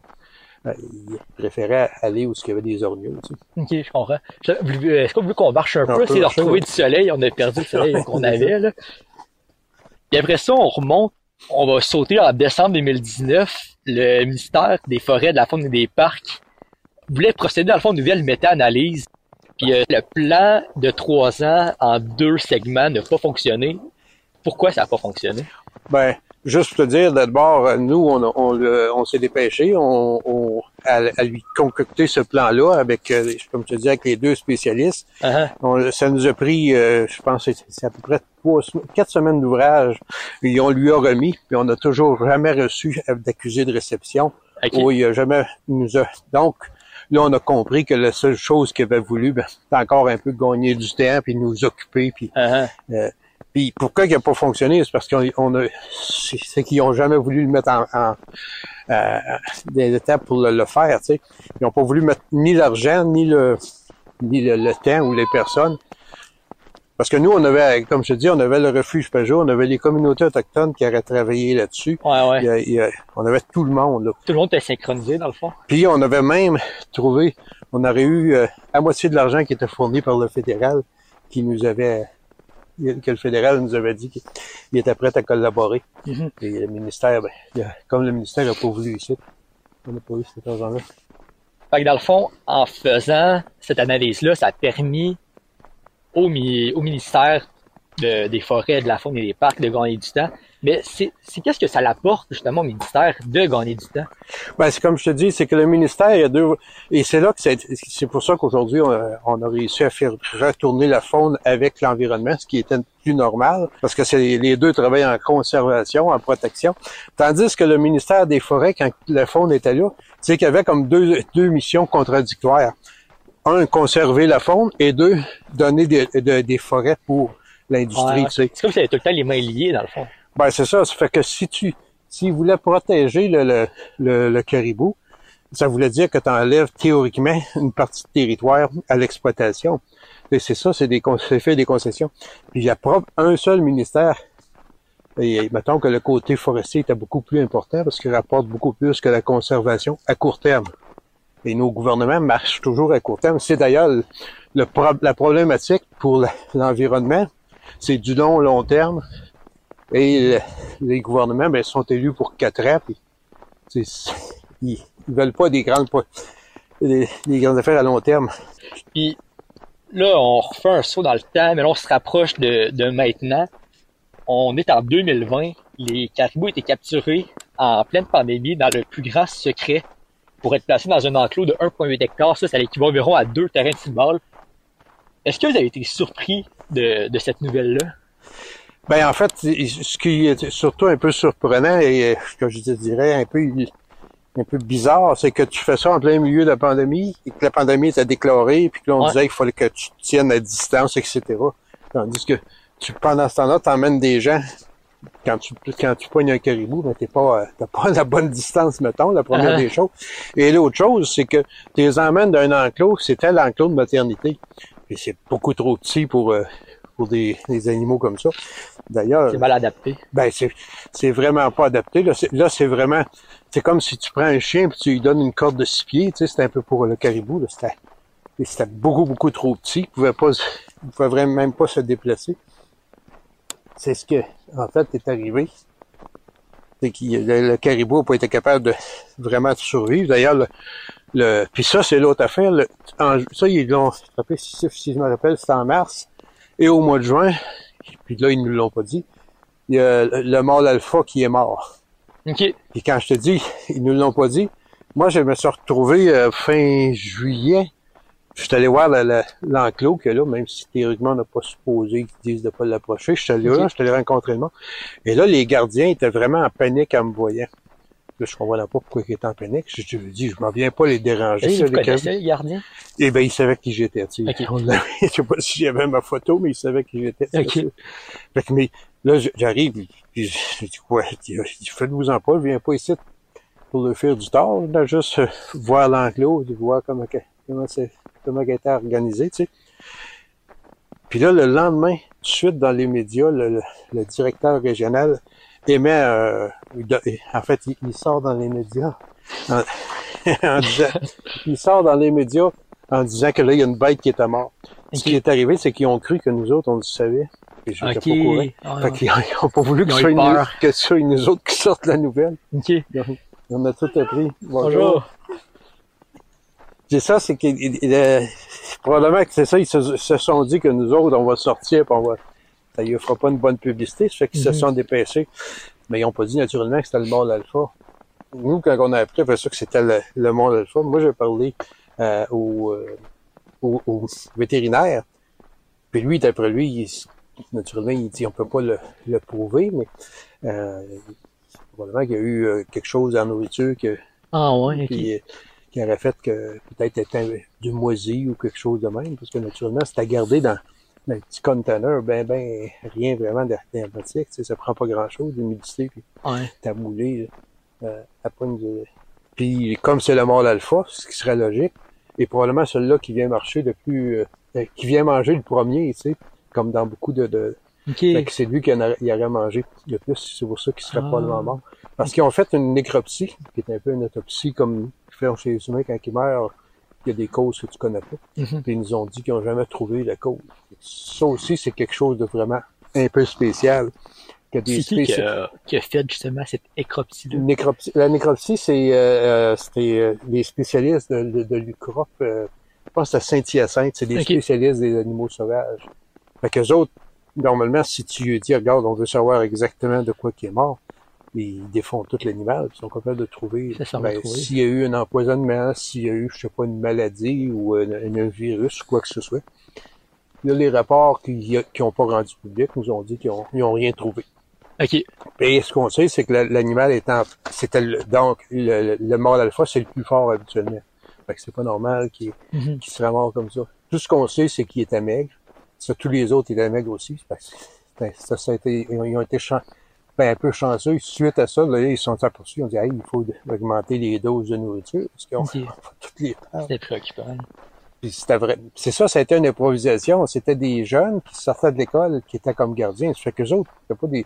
Speaker 4: ben, ils préféraient aller où il y avait des orignaux. Tu sais.
Speaker 3: Ok, je comprends. Je- vous- Est-ce vous voulez qu'on marche un
Speaker 4: On
Speaker 3: peu, essayer de retrouver du soleil? On a perdu le soleil qu'on avait, là. Et après ça, on remonte, on va sauter en décembre 2019. Le ministère des Forêts, de la Faune et des Parcs voulait procéder à le fond une nouvelle méta-analyse. Puis euh, le plan de trois ans en deux segments n'a pas fonctionné. Pourquoi ça n'a pas fonctionné?
Speaker 4: Ben, juste pour te dire, d'abord, nous, on, on, on s'est dépêché on, on- à, à lui concocter ce plan-là avec, euh, comme je te dis, avec les deux spécialistes.
Speaker 3: Uh-huh.
Speaker 4: On- ça nous a pris, euh, je pense, c'est- à peu près trois, quatre semaines d'ouvrage. Et on lui a remis, puis on n'a toujours jamais reçu d'accusé de réception.
Speaker 3: Ok.
Speaker 4: Oui, il a jamais il nous a. Donc, là, on a compris que la seule chose qu'il avait voulu, ben, c'est encore un peu gagner du temps, puis nous occuper, puis
Speaker 3: Uh-huh.
Speaker 4: puis pourquoi il n'a pas fonctionné, c'est parce qu'on on a, c'est qu'ils ont jamais voulu le mettre en, en euh, des étapes pour le, le faire, tu sais. Ils n'ont pas voulu mettre ni l'argent, ni le ni le, le temps ou les personnes. Parce que nous, on avait, comme je te dis, on avait le refuge Peugeot, on avait les communautés autochtones qui auraient travaillé là-dessus.
Speaker 3: Ouais, ouais.
Speaker 4: Il y a- il y a- on avait tout le monde, là.
Speaker 3: Tout le monde était synchronisé, dans le fond.
Speaker 4: Puis on avait même trouvé, on aurait eu euh, à moitié de l'argent qui était fourni par le fédéral, qui nous avait, que le fédéral nous avait dit qu'il il était prêt à collaborer.
Speaker 3: Mhm.
Speaker 4: Et le ministère, ben, il a- comme le ministère n'a pas voulu ici, on n'a pas eu cet argent-là.
Speaker 3: Fait que dans le fond, en faisant cette analyse-là, ça a permis au, mi- au ministère de- des forêts, de la faune et des parcs de gagner du temps. Mais c'est qu'est-ce que ça l'apporte justement au ministère de gagner du temps?
Speaker 4: Ben, c'est comme je te dis, c'est que le ministère, il y a deux, et c'est là que c'est, pour ça qu'aujourd'hui, on, a- on a réussi à faire retourner la faune avec l'environnement, ce qui était plus normal, parce que les deux travaillent en conservation, en protection. Tandis que le ministère des Forêts, quand la faune était là, c'est qu'il y avait comme deux, deux missions contradictoires. Un, conserver la faune, et deux, donner des, de- des forêts pour l'industrie,
Speaker 3: Ouais,
Speaker 4: tu sais.
Speaker 3: C'est comme si avait tout le temps les mains liées, dans le fond.
Speaker 4: Ben, c'est ça. Ça fait que si tu, s'ils voulaient protéger le, le, le, le caribou, ça voulait dire que tu enlèves théoriquement une partie de territoire à l'exploitation. Et c'est ça, c'est des, fait des concessions. Puis il y a propre un seul ministère. Et mettons que le côté forestier était beaucoup plus important parce qu'il rapporte beaucoup plus que la conservation à court terme. Et nos gouvernements marchent toujours à court terme. C'est d'ailleurs le, pro- la problématique pour l'environnement. C'est du long, long terme. Et le- les gouvernements, ben, sont élus pour quatre ans. Puis, ils, ils veulent pas des grandes, des grandes affaires à long terme.
Speaker 3: Puis là, on refait un saut dans le temps, mais là, on se rapproche de, de maintenant. On est en 2020. Les caribous étaient capturés en pleine pandémie dans le plus grand secret pour être placés dans un enclos de 1,8 hectares. Ça, ça équivaut environ à deux terrains de football. Est-ce que vous avez été surpris de, de cette nouvelle-là?
Speaker 4: Ben, en fait, ce qui est surtout un peu surprenant et, euh, que je te dirais, un peu, un peu bizarre, c'est que tu fais ça en plein milieu de la pandémie et que la pandémie était déclarée puis que là, on
Speaker 3: Ouais.
Speaker 4: disait qu'il fallait que tu te tiennes à distance, etc. Tandis que tu, pendant ce temps-là, t'emmènes des gens quand tu quand tu pognes un caribou, ben t'es pas euh, t'as pas la bonne distance, mettons, la première
Speaker 3: Ah.
Speaker 4: des choses. Et l'autre chose, c'est que tu les emmènes d'un enclos, c'était l'enclos de maternité. Et c'est beaucoup trop petit pour euh, pour des, des animaux comme ça. D'ailleurs,
Speaker 3: C'est mal adapté.
Speaker 4: ben c'est c'est vraiment pas adapté. Là, c'est, là, c'est vraiment c'est comme si tu prends un chien puis tu lui donnes une corde de six pieds. Tu sais, c'était un peu pour le caribou. Là, c'était c'était beaucoup beaucoup trop petit. Il pouvait pas, il pouvait vraiment même pas se déplacer. C'est ce que en fait est arrivé. C'est que le, le caribou n'a pas été capable de vraiment de survivre. D'ailleurs, le, le puis ça c'est l'autre affaire. Le, en- ça ils l'ont, rappelle, si, si je me rappelle, c'était en mars et au mois de juin. Puis là ils nous l'ont pas dit il y a le le mâle alpha qui est mort.
Speaker 3: OK.
Speaker 4: Puis quand je te dis, ils ne l'ont pas dit, moi je me suis retrouvé euh, fin juillet. Je suis allé voir la- la- l'enclos que là, même si théoriquement on n'a pas supposé qu'ils disent de pas l'approcher, je suis allé là, je suis allé rencontrer le monde. Et là, les gardiens étaient vraiment en panique en me voyant. Là, je comprenais pas pourquoi ils étaient en panique. Je je lui dis, je m'en viens pas les déranger. Là,
Speaker 3: vous
Speaker 4: les
Speaker 3: connaissez le gardien?
Speaker 4: et ben, il savait qui j'étais, tu sais. Je sais pas si j'avais ma photo, mais il savait qui j'étais. Fait que, mais, là, j'arrive, puis je dis, quoi? Faites-vous en pas, je viens pas ici pour le faire du tort, là, juste euh, voir l'enclos, voir comment, comment c'est, comment il était organisé, tu sais. Puis là, le lendemain, tout de suite dans les médias, le, directeur régional émet, euh, en fait, il, il sort dans les médias en, en disant, il sort dans les médias en disant que là, il y a une bête qui est mort. Ce qui est arrivé, c'est qu'ils ont cru que nous autres, on le savait. Et
Speaker 3: Ok.
Speaker 4: pas.
Speaker 3: Ah,
Speaker 4: Fait qu'ils ils ont pas voulu que, ce soit une- que nous autres qui sortent la nouvelle. ont- On a tout appris.
Speaker 3: Bonjour.
Speaker 4: C'est ça, c'est que il- il- euh, probablement que c'est ça, ils se, se sont dit que nous autres, on va sortir puis on va. Ça ne fera pas une bonne publicité, ça fait qu'ils
Speaker 3: Mhm.
Speaker 4: se sont dépêchés. Mais ils n'ont pas dit naturellement que c'était le mont alpha. Nous, quand on a appris après ça que c'était le, le mont alpha, moi j'ai parlé euh, au, euh, au, au vétérinaire. Puis lui, d'après lui, il- naturellement, il dit on peut pas le, le prouver, mais euh, probablement qu'il y a eu euh, quelque chose la nourriture que
Speaker 3: Ah ouais,
Speaker 4: puis, qui aurait fait que peut-être était du moisi ou quelque chose de même, parce que naturellement, c'était gardé dans, dans un petit container, ben, ben, rien vraiment d'hermétique, tu sais, ça prend pas grand-chose, l'humidité, puis
Speaker 3: Ouais.
Speaker 4: t'as moulé, euh, à pointe de... Puis, comme c'est le mâle alpha, ce qui serait logique, et probablement celui-là qui vient marcher le plus, euh, euh, qui vient manger le premier, tu sais, comme dans beaucoup de, de,
Speaker 3: Ok.
Speaker 4: fait que c'est lui qui en aurait, il aurait mangé le plus, c'est pour ça qu'il serait
Speaker 3: Ah.
Speaker 4: probablement mort. Parce qu'ils ont fait une nécropsie, qui est un peu une autopsie comme chez les humains quand ils meurent, il y a des causes que tu connais pas.
Speaker 3: Mhm.
Speaker 4: Puis ils nous ont dit qu'ils n'ont jamais trouvé la cause. Ça aussi, c'est quelque chose de vraiment un peu spécial. Que des
Speaker 3: C'est qui qui a, qui a fait justement cette
Speaker 4: nécropsie. La nécropsie, c'est euh, euh, c'était euh, les spécialistes de, de, de l'UCROP. euh, je pense que c'est à Saint-Hyacinthe. C'est des spécialistes des animaux sauvages. Fait qu'eux autres, normalement, si tu lui dis, regarde, on veut savoir exactement de quoi qui est mort, ils défont tout l'animal, ils sont capables de trouver ben,
Speaker 3: trouver.
Speaker 4: s'il y a eu un empoisonnement, s'il y a eu, je sais pas, une maladie ou un, un virus, quoi que ce soit. Là, les rapports qui n'ont pas rendu public nous ont dit qu'ils ont, ils ont rien trouvé.
Speaker 3: Ok.
Speaker 4: Et ce qu'on sait, c'est que la- l'animal étant, c'était le- donc le, le, le mâle alpha, c'est le plus fort habituellement. Fait que c'est pas normal qu'il qu'il serait mort comme ça. Tout ce qu'on sait, c'est qu'il était maigre. Ça, tous les autres étaient maigres aussi. Fait que ben, ça, ça a été, ils ont, été ben, un peu chanceux. Suite à ça, là, ils sont aperçus. Ont dit, hey, il faut augmenter les doses de nourriture parce qu'on
Speaker 3: Ok.
Speaker 4: pas toutes les parts.
Speaker 3: C'était préoccupant.
Speaker 4: C'était vrai. C'est ça, ça a été une improvisation. C'était des jeunes qui sortaient de l'école, qui étaient comme gardiens. Ça fait que autres, c'était pas des,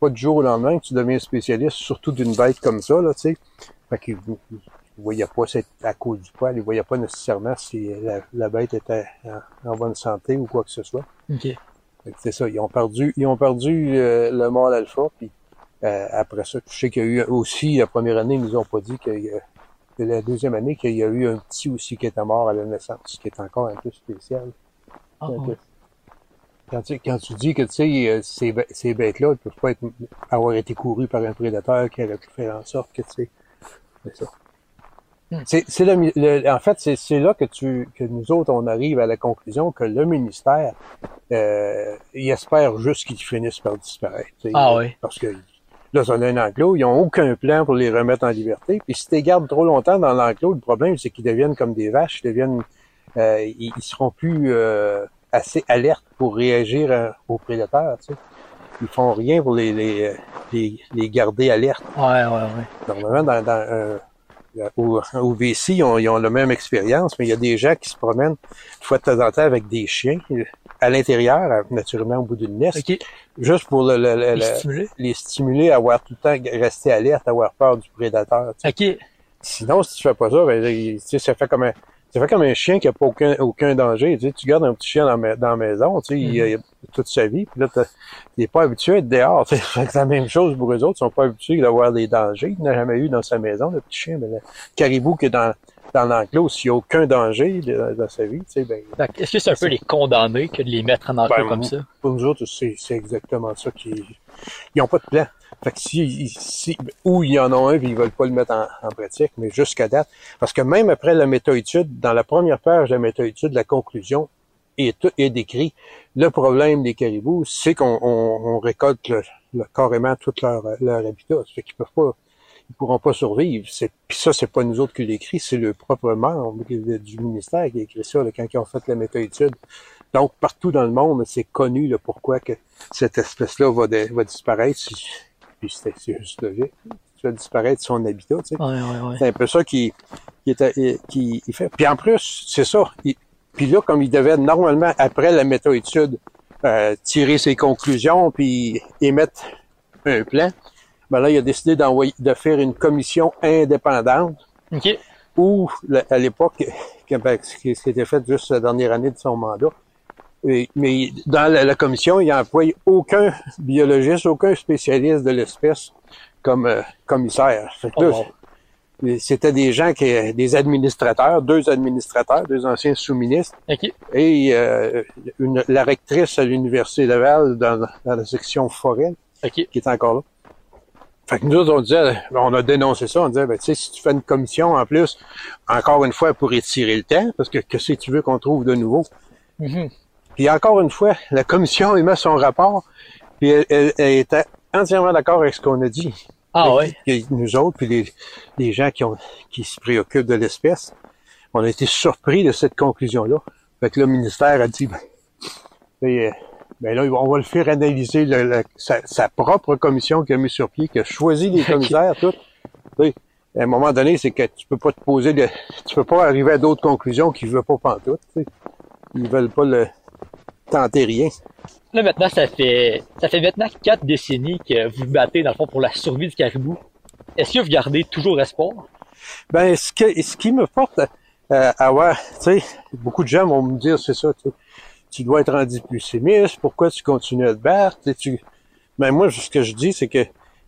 Speaker 4: pas du jour au lendemain que tu deviens spécialiste, surtout d'une bête comme ça, là, tu sais. Fait qu'ils ils voyaient pas, c'est à cause du poil, ils voyaient pas nécessairement si la, la bête était en, en bonne santé ou quoi que ce soit.
Speaker 3: Ok.
Speaker 4: Fait c'est ça, ils ont perdu, ils ont perdu euh, le mâle alpha, puis euh, après ça, je sais qu'il y a eu aussi, la première année, ils nous ont pas dit a, que la deuxième année, qu'il y a eu un petit aussi qui était mort à la naissance, ce qui est encore un peu spécial.
Speaker 3: Ah,
Speaker 4: Fait. Quand tu, quand tu dis que tu sais, euh, ces, ces bêtes-là ne peuvent pas être, avoir été courues par un prédateur qui pu faire en sorte que tu sais. C'est ça.
Speaker 3: Hmm.
Speaker 4: C'est, c'est le, mi- le- en fait, c'est, c'est là que tu, que nous autres, on arrive à la conclusion que le ministère, euh, il espère juste qu'ils finissent par disparaître.
Speaker 3: Ah ouais.
Speaker 4: Parce que là, ils ont un enclos, ils n'ont aucun plan pour les remettre en liberté. Puis si tu les gardes trop longtemps dans l'enclos, le problème, c'est qu'ils deviennent comme des vaches, ils deviennent, euh, ils, ils seront plus euh, assez alertes pour réagir à- aux prédateurs. Tu sais. Ils font rien pour les, les, euh, les, les garder alertes.
Speaker 3: Ouais, ouais, ouais.
Speaker 4: Normalement, dans, dans au, au VC, ils ont, ils ont la même expérience, mais il y a des gens qui se promènent une fois de temps en temps avec des chiens à l'intérieur, naturellement au bout d'une nest,
Speaker 3: Ok.
Speaker 4: juste pour le, le- le-
Speaker 3: Les
Speaker 4: le-
Speaker 3: stimuler.
Speaker 4: les stimuler à avoir tout le temps rester alerte, à avoir peur du prédateur. tu sais.
Speaker 3: Ok.
Speaker 4: Sinon, si tu fais pas ça, ben, tu sais, ça fait comme un, ça fait comme un chien qui a pas aucun, aucun danger. Tu, sais, tu gardes un petit chien dans, ma- dans la maison, tu sais, il, il a toute sa vie, puis là, il est pas habitué à être dehors. tu sais. C'est la même chose pour eux autres. Ils sont pas habitués d'avoir des dangers. Il n'a jamais eu dans sa maison, le petit chien. Mais le caribou qui est dans, dans l'enclos, s'il n'y a aucun danger dans sa vie, tu sais, ben,
Speaker 3: Est-ce que c'est un peu les condamner que de les mettre en enclos
Speaker 4: Ben,
Speaker 3: comme ça?
Speaker 4: pour nous autres, c'est, exactement ça qui Ils ont pas de plan. Fait que si, si ou il y en a un puis ils veulent pas le mettre en, en pratique, mais jusqu'à date. Parce que même après la méta-étude, dans la première page de la méta-étude, la conclusion est, est décrit. Le problème des caribous, c'est qu'on on, on récolte carrément tout leur, leur habitat. Fait qu'ils peuvent pas, ils pourront pas survivre. Puis ça, c'est pas nous autres qui l'écrit, c'est le propre membre du ministère qui a écrit ça là, quand ils ont fait la méta-étude. Donc, partout dans le monde, c'est connu le pourquoi que cette espèce-là va, va disparaître. Puis c'est juste logique. Tu vas disparaître de son habitat, tu sais.
Speaker 3: Ouais, ouais, ouais.
Speaker 4: C'est un peu ça qui, qui, était, qui il fait. Puis en plus, c'est ça. il- puis là, comme il devait normalement, après la méta-étude, euh, tirer ses conclusions puis émettre un plan, ben là, il a décidé d'envoyer, de faire une commission indépendante
Speaker 3: Ok.
Speaker 4: Le- à l'époque, que- ben, qui ce qui était fait juste la dernière année de son mandat, et- mais dans la, la commission, il n'emploie aucun biologiste, aucun spécialiste de l'espèce comme euh, commissaire.
Speaker 3: Oh,
Speaker 4: C'était des gens qui, des administrateurs, deux administrateurs, deux anciens sous-ministres,
Speaker 3: OK.
Speaker 4: et euh, une, la rectrice à l'Université Laval dans, dans la section forêt,
Speaker 3: OK.
Speaker 4: qui est encore là. Fait que nous autres, on disait, on a dénoncé ça, on disait, ben, tu sais, si tu fais une commission en plus, encore une fois, pour étirer le temps, parce que qu'est-ce que tu veux qu'on trouve de nouveau?
Speaker 3: Mhm.
Speaker 4: Puis encore une fois, la commission émet son rapport, puis elle, elle- elle était entièrement d'accord avec ce qu'on a dit.
Speaker 3: Ah ouais?
Speaker 4: Et nous autres, puis les, les gens qui, ont, qui se préoccupent de l'espèce, on a été surpris de cette conclusion-là. Fait que le ministère a dit, ben, et, euh, ben là, on va le faire analyser le- le- sa, sa propre commission qui a mis sur pied, qui a choisi les commissaires, tout. À un moment donné, c'est que tu peux pas te poser de, tu peux pas arriver à d'autres conclusions qu'ils veulent pas pantoute, tu sais. Ils veulent pas le, tenter rien.
Speaker 3: Là, maintenant, ça fait, ça fait maintenant quatre décennies que vous battez, dans le fond, pour la survie du caribou. Est-ce que vous gardez toujours espoir?
Speaker 4: Ben, ce, que, ce qui me porte à, à avoir, tu sais, beaucoup de gens vont me dire, c'est ça, tu sais, tu dois être rendu plus pessimiste, pourquoi tu continues à te battre, tu sais, tu... Ben, moi, ce que je dis, c'est que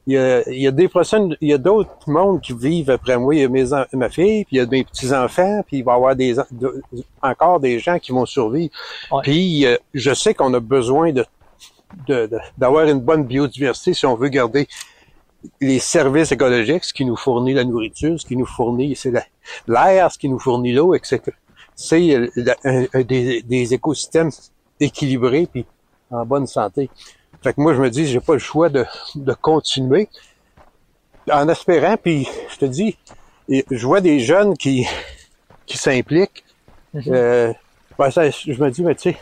Speaker 4: il y a, il y a des personnes, il y a d'autres mondes qui vivent après moi. Il y a mes, ma fille, puis il y a mes petits-enfants, puis il va y avoir des, en- de- encore des gens qui vont survivre.
Speaker 3: Ouais.
Speaker 4: Puis, euh, je sais qu'on a besoin de, de- de- d'avoir une bonne biodiversité si on veut garder les services écologiques, ce qui nous fournit la nourriture, ce qui nous fournit c'est la- l'air, ce qui nous fournit l'eau, etc. C'est euh, des, des écosystèmes équilibrés puis en bonne santé. Fait que moi, je me dis, j'ai pas le choix de, de continuer en espérant, puis je te dis, je vois des jeunes qui, qui s'impliquent.
Speaker 3: Mhm.
Speaker 4: Euh, ben, ça, je me dis, mais tu sais,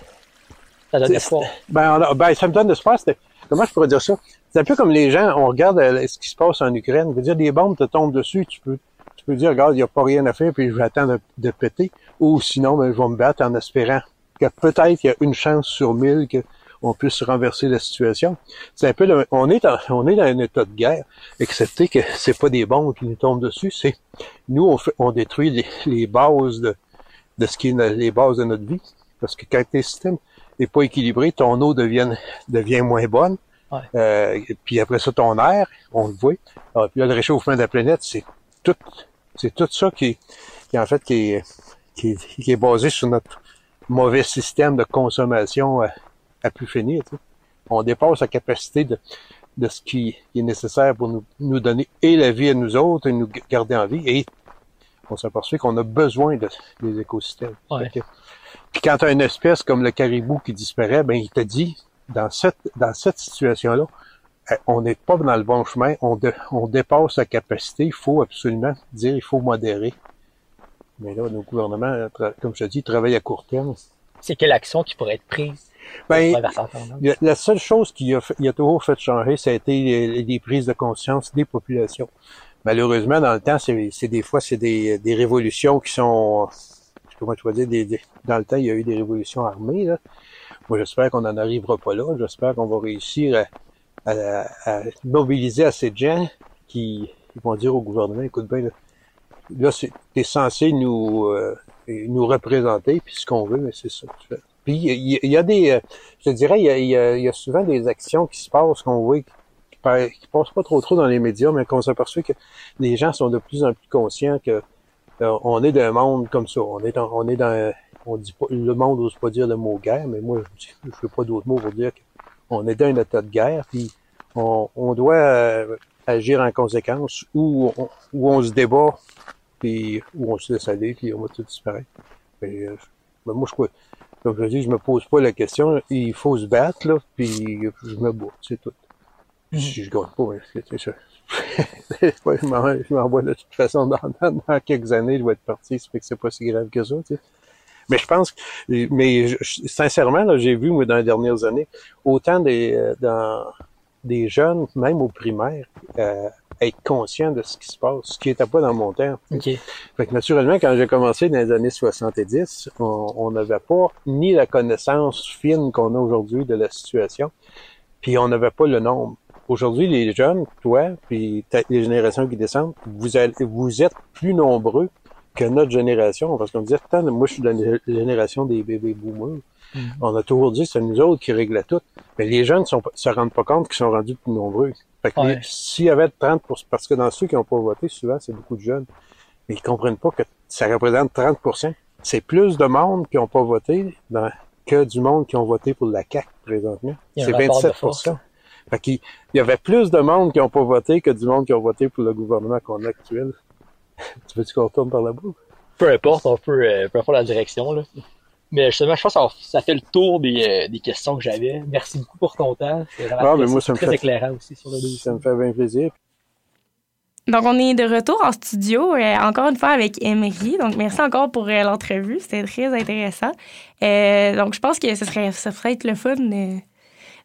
Speaker 3: Ça donne espoir.
Speaker 4: ben, a- ben, ça me donne c'était- Comment je pourrais dire ça? C'est un peu comme les gens, on regarde euh, ce qui se passe en Ukraine. Je veux dire, des bombes te tombent dessus, tu peux, tu peux dire, regarde, il n'y a pas rien à faire, puis je vais attendre de, de péter. Ou sinon, ben, je vais me battre en espérant que peut-être il y a une chance sur mille qu'on puisse renverser la situation. C'est un peu, le- on est, en- on est dans un état de guerre, excepté que c'est pas des bombes qui nous tombent dessus, c'est nous, on, fait, on détruit les, les bases de, de ce qui est les bases de notre vie. Parce que quand tes systèmes n'est pas équilibré, ton eau devient, devient moins bonne.
Speaker 3: Ouais.
Speaker 4: Euh, puis après ça, ton air, on le voit. Ah, puis là, le réchauffement de la planète, c'est tout, c'est tout ça qui, qui en fait qui est, qui, est- qui est basé sur notre mauvais système de consommation à, à plus finir. On dépasse la capacité de, de ce qui est nécessaire pour nous, nous donner et la vie à nous autres et nous garder en vie. Et on s'aperçoit qu'on a besoin de, des écosystèmes.
Speaker 3: Ouais.
Speaker 4: Que- puis quand tu as une espèce comme le caribou qui disparaît, ben il te dit, dans cette, dans cette situation-là, euh, on n'est pas dans le bon chemin, on, de- on dépasse sa capacité, il faut absolument dire, il faut modérer. Mais là, nos gouvernements, comme je te dis, travaillent à court terme.
Speaker 3: C'est quelle action qui pourrait être prise?
Speaker 4: Ben,
Speaker 3: la
Speaker 4: seule chose qui a, a toujours fait changer, ça a été les, les prises de conscience des populations. Malheureusement, dans le temps, c'est des fois, c'est des, des révolutions qui sont, comment tu vas dire, des, des- dans le temps, il y a eu des révolutions armées. Là. Moi, j'espère qu'on n'en arrivera pas là. J'espère qu'on va réussir à, à- à mobiliser assez de gens qui, qui vont dire au gouvernement, écoute bien, là, là t'es censé nous, euh, nous représenter, puis ce qu'on veut, mais c'est ça que tu fais. Il y, a- des, euh, je dirais, il y a, souvent des actions qui se passent qu'on voit qui, qui passent pas trop trop dans les médias, mais qu'on s'aperçoit que les gens sont de plus en plus conscients que euh, on est dans un monde comme ça. On est on est dans, on dit pas, le monde n'ose pas dire le mot guerre, mais moi je ne fais pas d'autres mots pour dire qu'on est dans un état de guerre, puis on, on doit euh, agir en conséquence, ou on, on se débat, puis ou on se laisse aller, puis on va tout disparaître. Mais, euh, moi je crois, comme je dis, je me pose pas la question. Il faut se battre, là, puis je me bats, c'est tout. Si je gagne pas, ben, c'est ça. Je m'en- je m'envoie de toute façon dans, dans, dans quelques années, je vais être parti, ça fait que c'est pas si grave que ça, tu sais. Mais je pense, que- mais je- sincèrement, là, j'ai vu, moi, dans les dernières années, autant des, euh, dans, des jeunes, même au primaire, euh, être conscients de ce qui se passe, ce qui n'était pas dans mon temps.
Speaker 3: OK.
Speaker 4: Fait que naturellement, quand j'ai commencé dans les années 70, on on n'avait pas ni la connaissance fine qu'on a aujourd'hui de la situation, puis on n'avait pas le nombre. Aujourd'hui, les jeunes, toi, puis les générations qui descendent, vous, allez- vous êtes plus nombreux que notre génération, parce qu'on disait, moi je suis de la génération des bébés boomers,
Speaker 3: Mhm.
Speaker 4: on a toujours dit c'est nous autres qui réglait tout. Mais les jeunes ne se rendent pas compte qu'ils sont rendus plus nombreux. Fait que
Speaker 3: Ouais.
Speaker 4: s'il y avait 30% parce que dans ceux qui n'ont pas voté, souvent c'est beaucoup de jeunes, mais ils comprennent pas que ça représente 30% C'est plus de monde qui n'ont pas voté dans- que du monde qui ont voté pour la CAQ présentement. C'est
Speaker 3: rapport de
Speaker 4: 27
Speaker 3: force.
Speaker 4: Fait qu'il il y avait plus de monde qui n'ont pas voté que du monde qui ont voté pour le gouvernement qu'on a actuel. tu veux-tu qu'on retourne par là-bas?
Speaker 3: peu importe, on peut, euh, peu importe la direction. Là. Mais justement, je pense que ça, fait le tour des, euh, des questions que j'avais. Merci beaucoup pour ton temps. C'est vraiment
Speaker 4: Ah,
Speaker 3: très-
Speaker 4: fait-
Speaker 3: éclairant aussi sur le dossier.
Speaker 4: Ça me fait bien plaisir.
Speaker 1: Donc, on est de retour en studio, euh, encore une fois avec Emery. Donc, merci encore pour euh, l'entrevue. C'était très intéressant. Euh, donc, je pense que ce serait, ça serait être le fun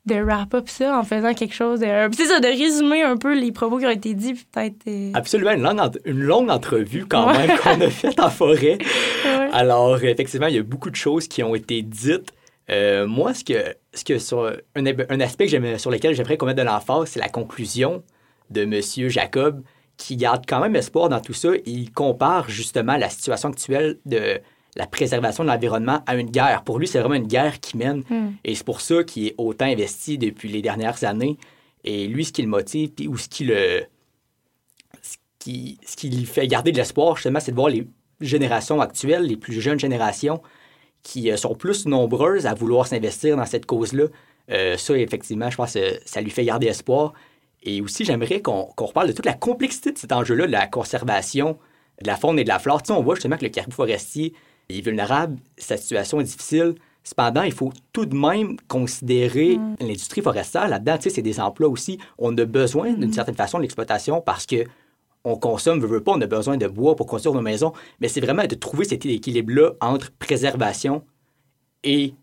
Speaker 1: de, de wrap up ça en faisant quelque chose de. C'est ça, de résumer un peu les propos qui ont été dits, peut-être. euh,
Speaker 2: Absolument, une longue, une longue entrevue quand
Speaker 1: Ouais.
Speaker 2: même qu'on a faite en forêt.
Speaker 1: ouais.
Speaker 2: Alors, effectivement, il y a beaucoup de choses qui ont été dites. Euh, moi, ce que, ce que sur un, un aspect que sur lequel j'aimerais qu'on mette de l'emphase, c'est la conclusion de M. Jacob, qui garde quand même espoir dans tout ça. Il compare justement la situation actuelle de la préservation de l'environnement à une guerre. Pour lui, c'est vraiment une guerre qui mène.
Speaker 1: Hmm.
Speaker 2: Et c'est pour ça qu'il est autant investi depuis les dernières années. Et lui, ce qui le motive, puis, ou ce qui le. Ce qui, ce qui lui fait garder de l'espoir, justement, c'est de voir les générations actuelles, les plus jeunes générations, qui euh, sont plus nombreuses à vouloir s'investir dans cette cause-là. Euh, ça, effectivement, je pense que ça lui fait garder espoir. Et aussi, j'aimerais qu'on reparle de toute la complexité de cet enjeu-là, de la conservation de la faune et de la flore. Tu sais, on voit justement que le caribou forestier est vulnérable, sa situation est difficile. Cependant, il faut tout de même considérer l'industrie forestière là-dedans. Tu sais, c'est des emplois aussi. On a besoin d'une certaine façon de l'exploitation parce que on consomme, veut, veut pas, on a besoin de bois pour construire nos maisons. Mais c'est vraiment de trouver cet équilibre-là entre préservation et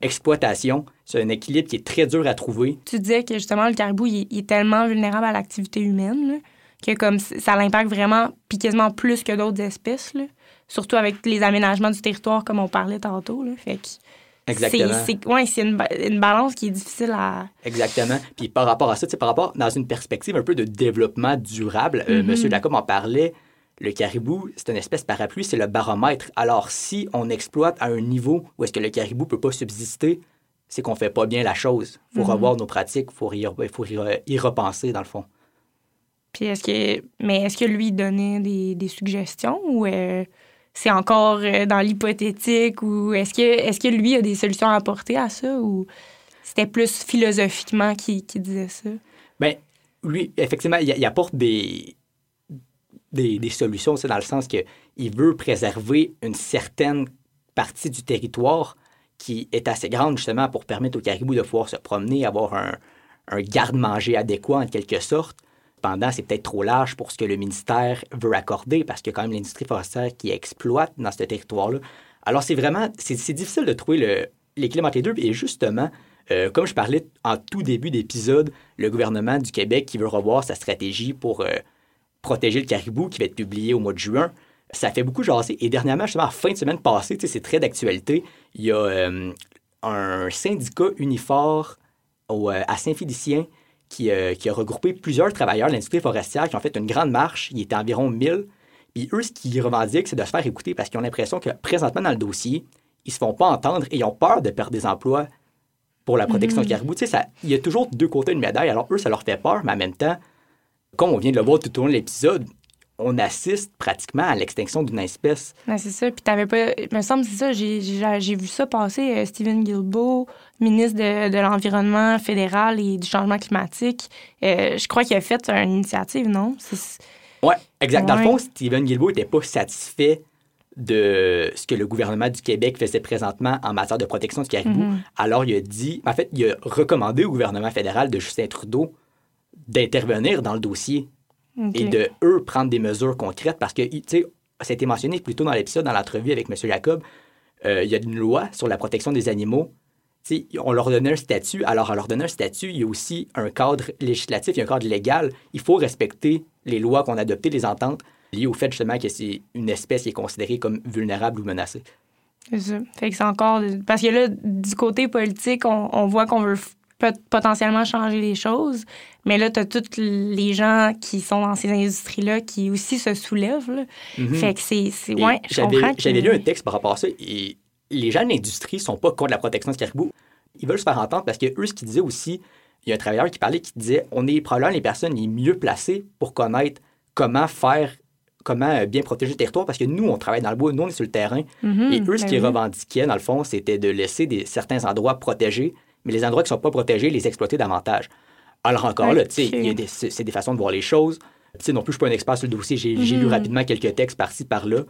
Speaker 2: exploitation. C'est un équilibre qui est très dur à trouver.
Speaker 1: Tu disais que justement, le caribou, il, est- il est tellement vulnérable à l'activité humaine là, que comme ça l'impacte vraiment, puis quasiment plus que d'autres espèces. là. Surtout avec les aménagements du territoire, comme on parlait tantôt. Là. Fait que
Speaker 2: Exactement.
Speaker 1: C'est, c'est, ouais, c'est une, une balance qui est difficile à.
Speaker 2: Exactement. Puis par rapport à ça, tu sais, par rapport dans une perspective un peu de développement durable, euh,
Speaker 1: Mhm.
Speaker 2: Monsieur Lacombe en parlait, le caribou, c'est une espèce parapluie, c'est le baromètre. Alors si on exploite à un niveau où est-ce que le caribou peut pas subsister, c'est qu'on fait pas bien la chose. Il faut
Speaker 1: Mhm.
Speaker 2: revoir nos pratiques, il faut, y, faut y, repenser dans le fond.
Speaker 1: Puis est-ce que. Mais est-ce que lui il donnait des, des suggestions ou euh, c'est encore euh, dans l'hypothétique ou est-ce que, lui a des solutions à apporter à ça ou c'était plus philosophiquement qu'il disait ça?
Speaker 2: Ben, lui, effectivement, il, apporte des, solutions, c'est dans le sens qu'il veut préserver une certaine partie du territoire qui est assez grande justement pour permettre aux caribous de pouvoir se promener, avoir un garde-manger adéquat en quelque sorte. Cependant, c'est peut-être trop large pour ce que le ministère veut accorder parce qu'il y a quand même l'industrie forestière qui exploite dans ce territoire-là. Alors, c'est vraiment, c'est difficile de trouver l'équilibre entre les deux. Et justement, euh, comme je parlais en tout début d'épisode, le gouvernement du Québec qui veut revoir sa stratégie pour euh, protéger le caribou qui va être publié au mois de juin, ça fait beaucoup jaser. Et dernièrement, justement, en fin de semaine passée, c'est très d'actualité, il y a euh, un syndicat unifor à Saint-Félicien qui, euh, qui a regroupé plusieurs travailleurs de l'industrie forestière qui ont fait une grande marche. Il était environ 1000. Puis eux, ce qu'ils revendiquent, c'est de se faire écouter parce qu'ils ont l'impression que présentement dans le dossier, ils se font pas entendre et ils ont peur de perdre des emplois pour la protection du caribou. Tu sais, ça- il y a toujours deux côtés d'une médaille. Alors eux, ça leur fait peur, mais en même temps, comme on vient de le voir tout au long de l'épisode, on assiste pratiquement à l'extinction d'une espèce.
Speaker 1: Ouais, c'est ça. Puis t'avais pas. Il me semble que c'est ça. J'ai, vu ça passer. euh, Stephen Guilbeault, ministre de, de l'Environnement fédéral et du changement climatique. euh, je crois qu'il a fait une initiative, non?
Speaker 2: Ouais, exact. Dans le fond, Stephen Guilbeault n'était pas satisfait de ce que le gouvernement du Québec faisait présentement en matière de protection du caribou.
Speaker 1: Mhm.
Speaker 2: Alors, il a dit, en fait, il a recommandé au gouvernement fédéral de Justin Trudeau d'intervenir dans le dossier Et de, eux, prendre des mesures concrètes parce que, tu sais, ça a été mentionné plus tôt dans l'épisode, dans l'entrevue avec M. Jacob, euh, il y a une loi sur la protection des animaux. Tu sais, on leur donnait un statut. Alors, à leur donner un statut, il y a aussi un cadre législatif, il y a un cadre légal. Il faut respecter les lois qu'on a adoptées, les ententes, liées au fait justement que c'est une espèce qui est considérée comme vulnérable ou menacée.
Speaker 1: C'est ça. Fait que c'est encore. Parce que là, du côté politique, on, on voit qu'on veut peut potentiellement changer les choses. Mais là, tu as tous les gens qui sont dans ces industries-là qui aussi se soulèvent. là.
Speaker 2: Mhm.
Speaker 1: Fait que c'est. Ouais,
Speaker 2: j'avais, lu un texte par rapport à ça et les gens de l'industrie sont pas contre la protection du caribou. Ils veulent se faire entendre parce que eux, ce qu'ils disaient aussi, il y a un travailleur qui parlait qui disait on est probablement les personnes les mieux placées pour connaître comment faire, comment euh, bien protéger le territoire parce que nous, on travaille dans le bois, nous, on est sur le terrain.
Speaker 1: Mhm,
Speaker 2: Et eux, ce
Speaker 1: ben
Speaker 2: qu'ils revendiquaient, dans le fond, c'était de laisser des, certains endroits protégés, mais les endroits qui ne sont pas protégés, les exploiter davantage. Alors encore là, tu sais, c'est des façons de voir les choses. Tu sais, non plus, je ne suis pas un expert sur le dossier, j'ai lu
Speaker 1: Mhm.
Speaker 2: rapidement quelques textes par-ci, par-là.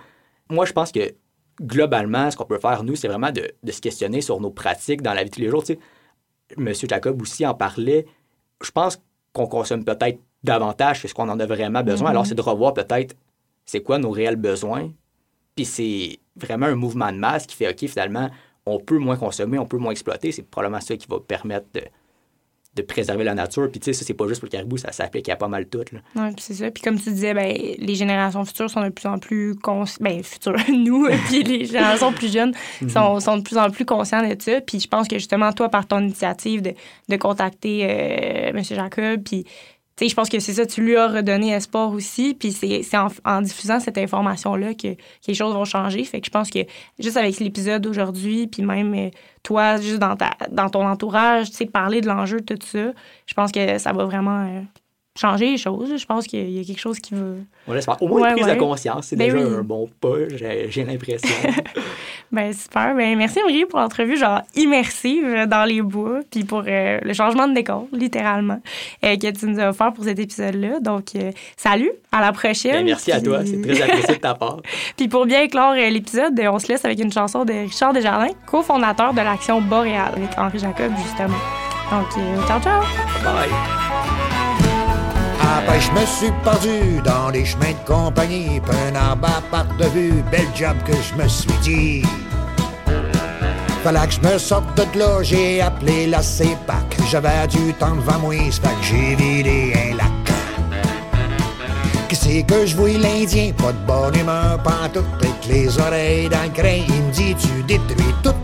Speaker 2: Moi, je pense que globalement, ce qu'on peut faire, nous, c'est vraiment de, de se questionner sur nos pratiques dans la vie de tous les jours. Tu sais, Monsieur Jacob aussi en parlait. Je pense qu'on consomme peut-être davantage que ce qu'on en a vraiment besoin. Alors, c'est de revoir peut-être c'est quoi nos réels besoins. Puis c'est vraiment un mouvement de masse qui fait, OK, finalement, on peut moins consommer, on peut moins exploiter. C'est probablement ça qui va permettre de, de préserver la nature. Puis tu sais, ça, c'est pas juste pour le caribou, ça s'applique à pas mal tout.
Speaker 1: Ouais, puis c'est ça. Puis comme tu disais, ben, les générations futures sont de plus en plus conscientes. Ben, futures, nous, puis les générations plus jeunes sont, sont de plus en plus conscients de ça. Puis je pense que justement, toi, par ton initiative de, de contacter euh, M. Jacob, puis je pense que c'est ça, tu lui as redonné espoir aussi. Puis c'est en, en diffusant cette information-là que, que les choses vont changer. Fait que je pense que juste avec l'épisode d'aujourd'hui, puis même euh, toi, juste dans, ta, dans ton entourage, tu sais, parler de l'enjeu, tout ça, je pense que ça va vraiment euh, changer les choses. Je pense qu'il y a quelque chose qui va.
Speaker 2: On faire. Au moins
Speaker 1: Ouais,
Speaker 2: une prise
Speaker 1: ouais.
Speaker 2: de conscience, c'est
Speaker 1: Ben
Speaker 2: déjà
Speaker 1: oui.
Speaker 2: un bon pas, j'ai l'impression.
Speaker 1: Ben super. Ben merci Marie pour l'entrevue genre immersive dans les bois, puis pour euh, le changement de décor, littéralement, euh, que tu nous as offert pour cet épisode-là. Donc euh, salut, à la prochaine.
Speaker 2: Ben, merci à toi, c'est très apprécié de ta part.
Speaker 1: Puis pour bien clore l'épisode, on se laisse avec une chanson de Richard Desjardins, cofondateur de l'Action Boréale, avec Henri Jacob justement. Donc ciao ciao.
Speaker 2: Bye.
Speaker 7: Ben je me suis perdu dans les chemins de compagnie, puis un arbre à perte de vue, bel job que je me suis dit. Fallait que je me sorte de là, j'ai appelé la CEPAC. J'avais du temps devant moi, c'est que j'ai vidé un lac. Qu'est-ce que je vois l'Indien, pas de bonne humeur, pantoute, avec les oreilles dans le il me dit tu détruis tout.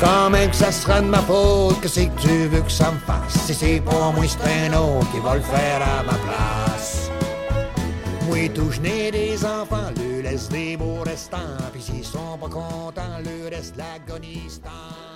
Speaker 7: Quand que ça sera de ma faute, que c'est que tu veux que ça me fasse? Si c'est pas moi, c'est un qui va le faire à ma place. Moi, tout n'ai des enfants, le laisse des beaux restants. Puis s'ils sont pas contents, le reste l'agonistant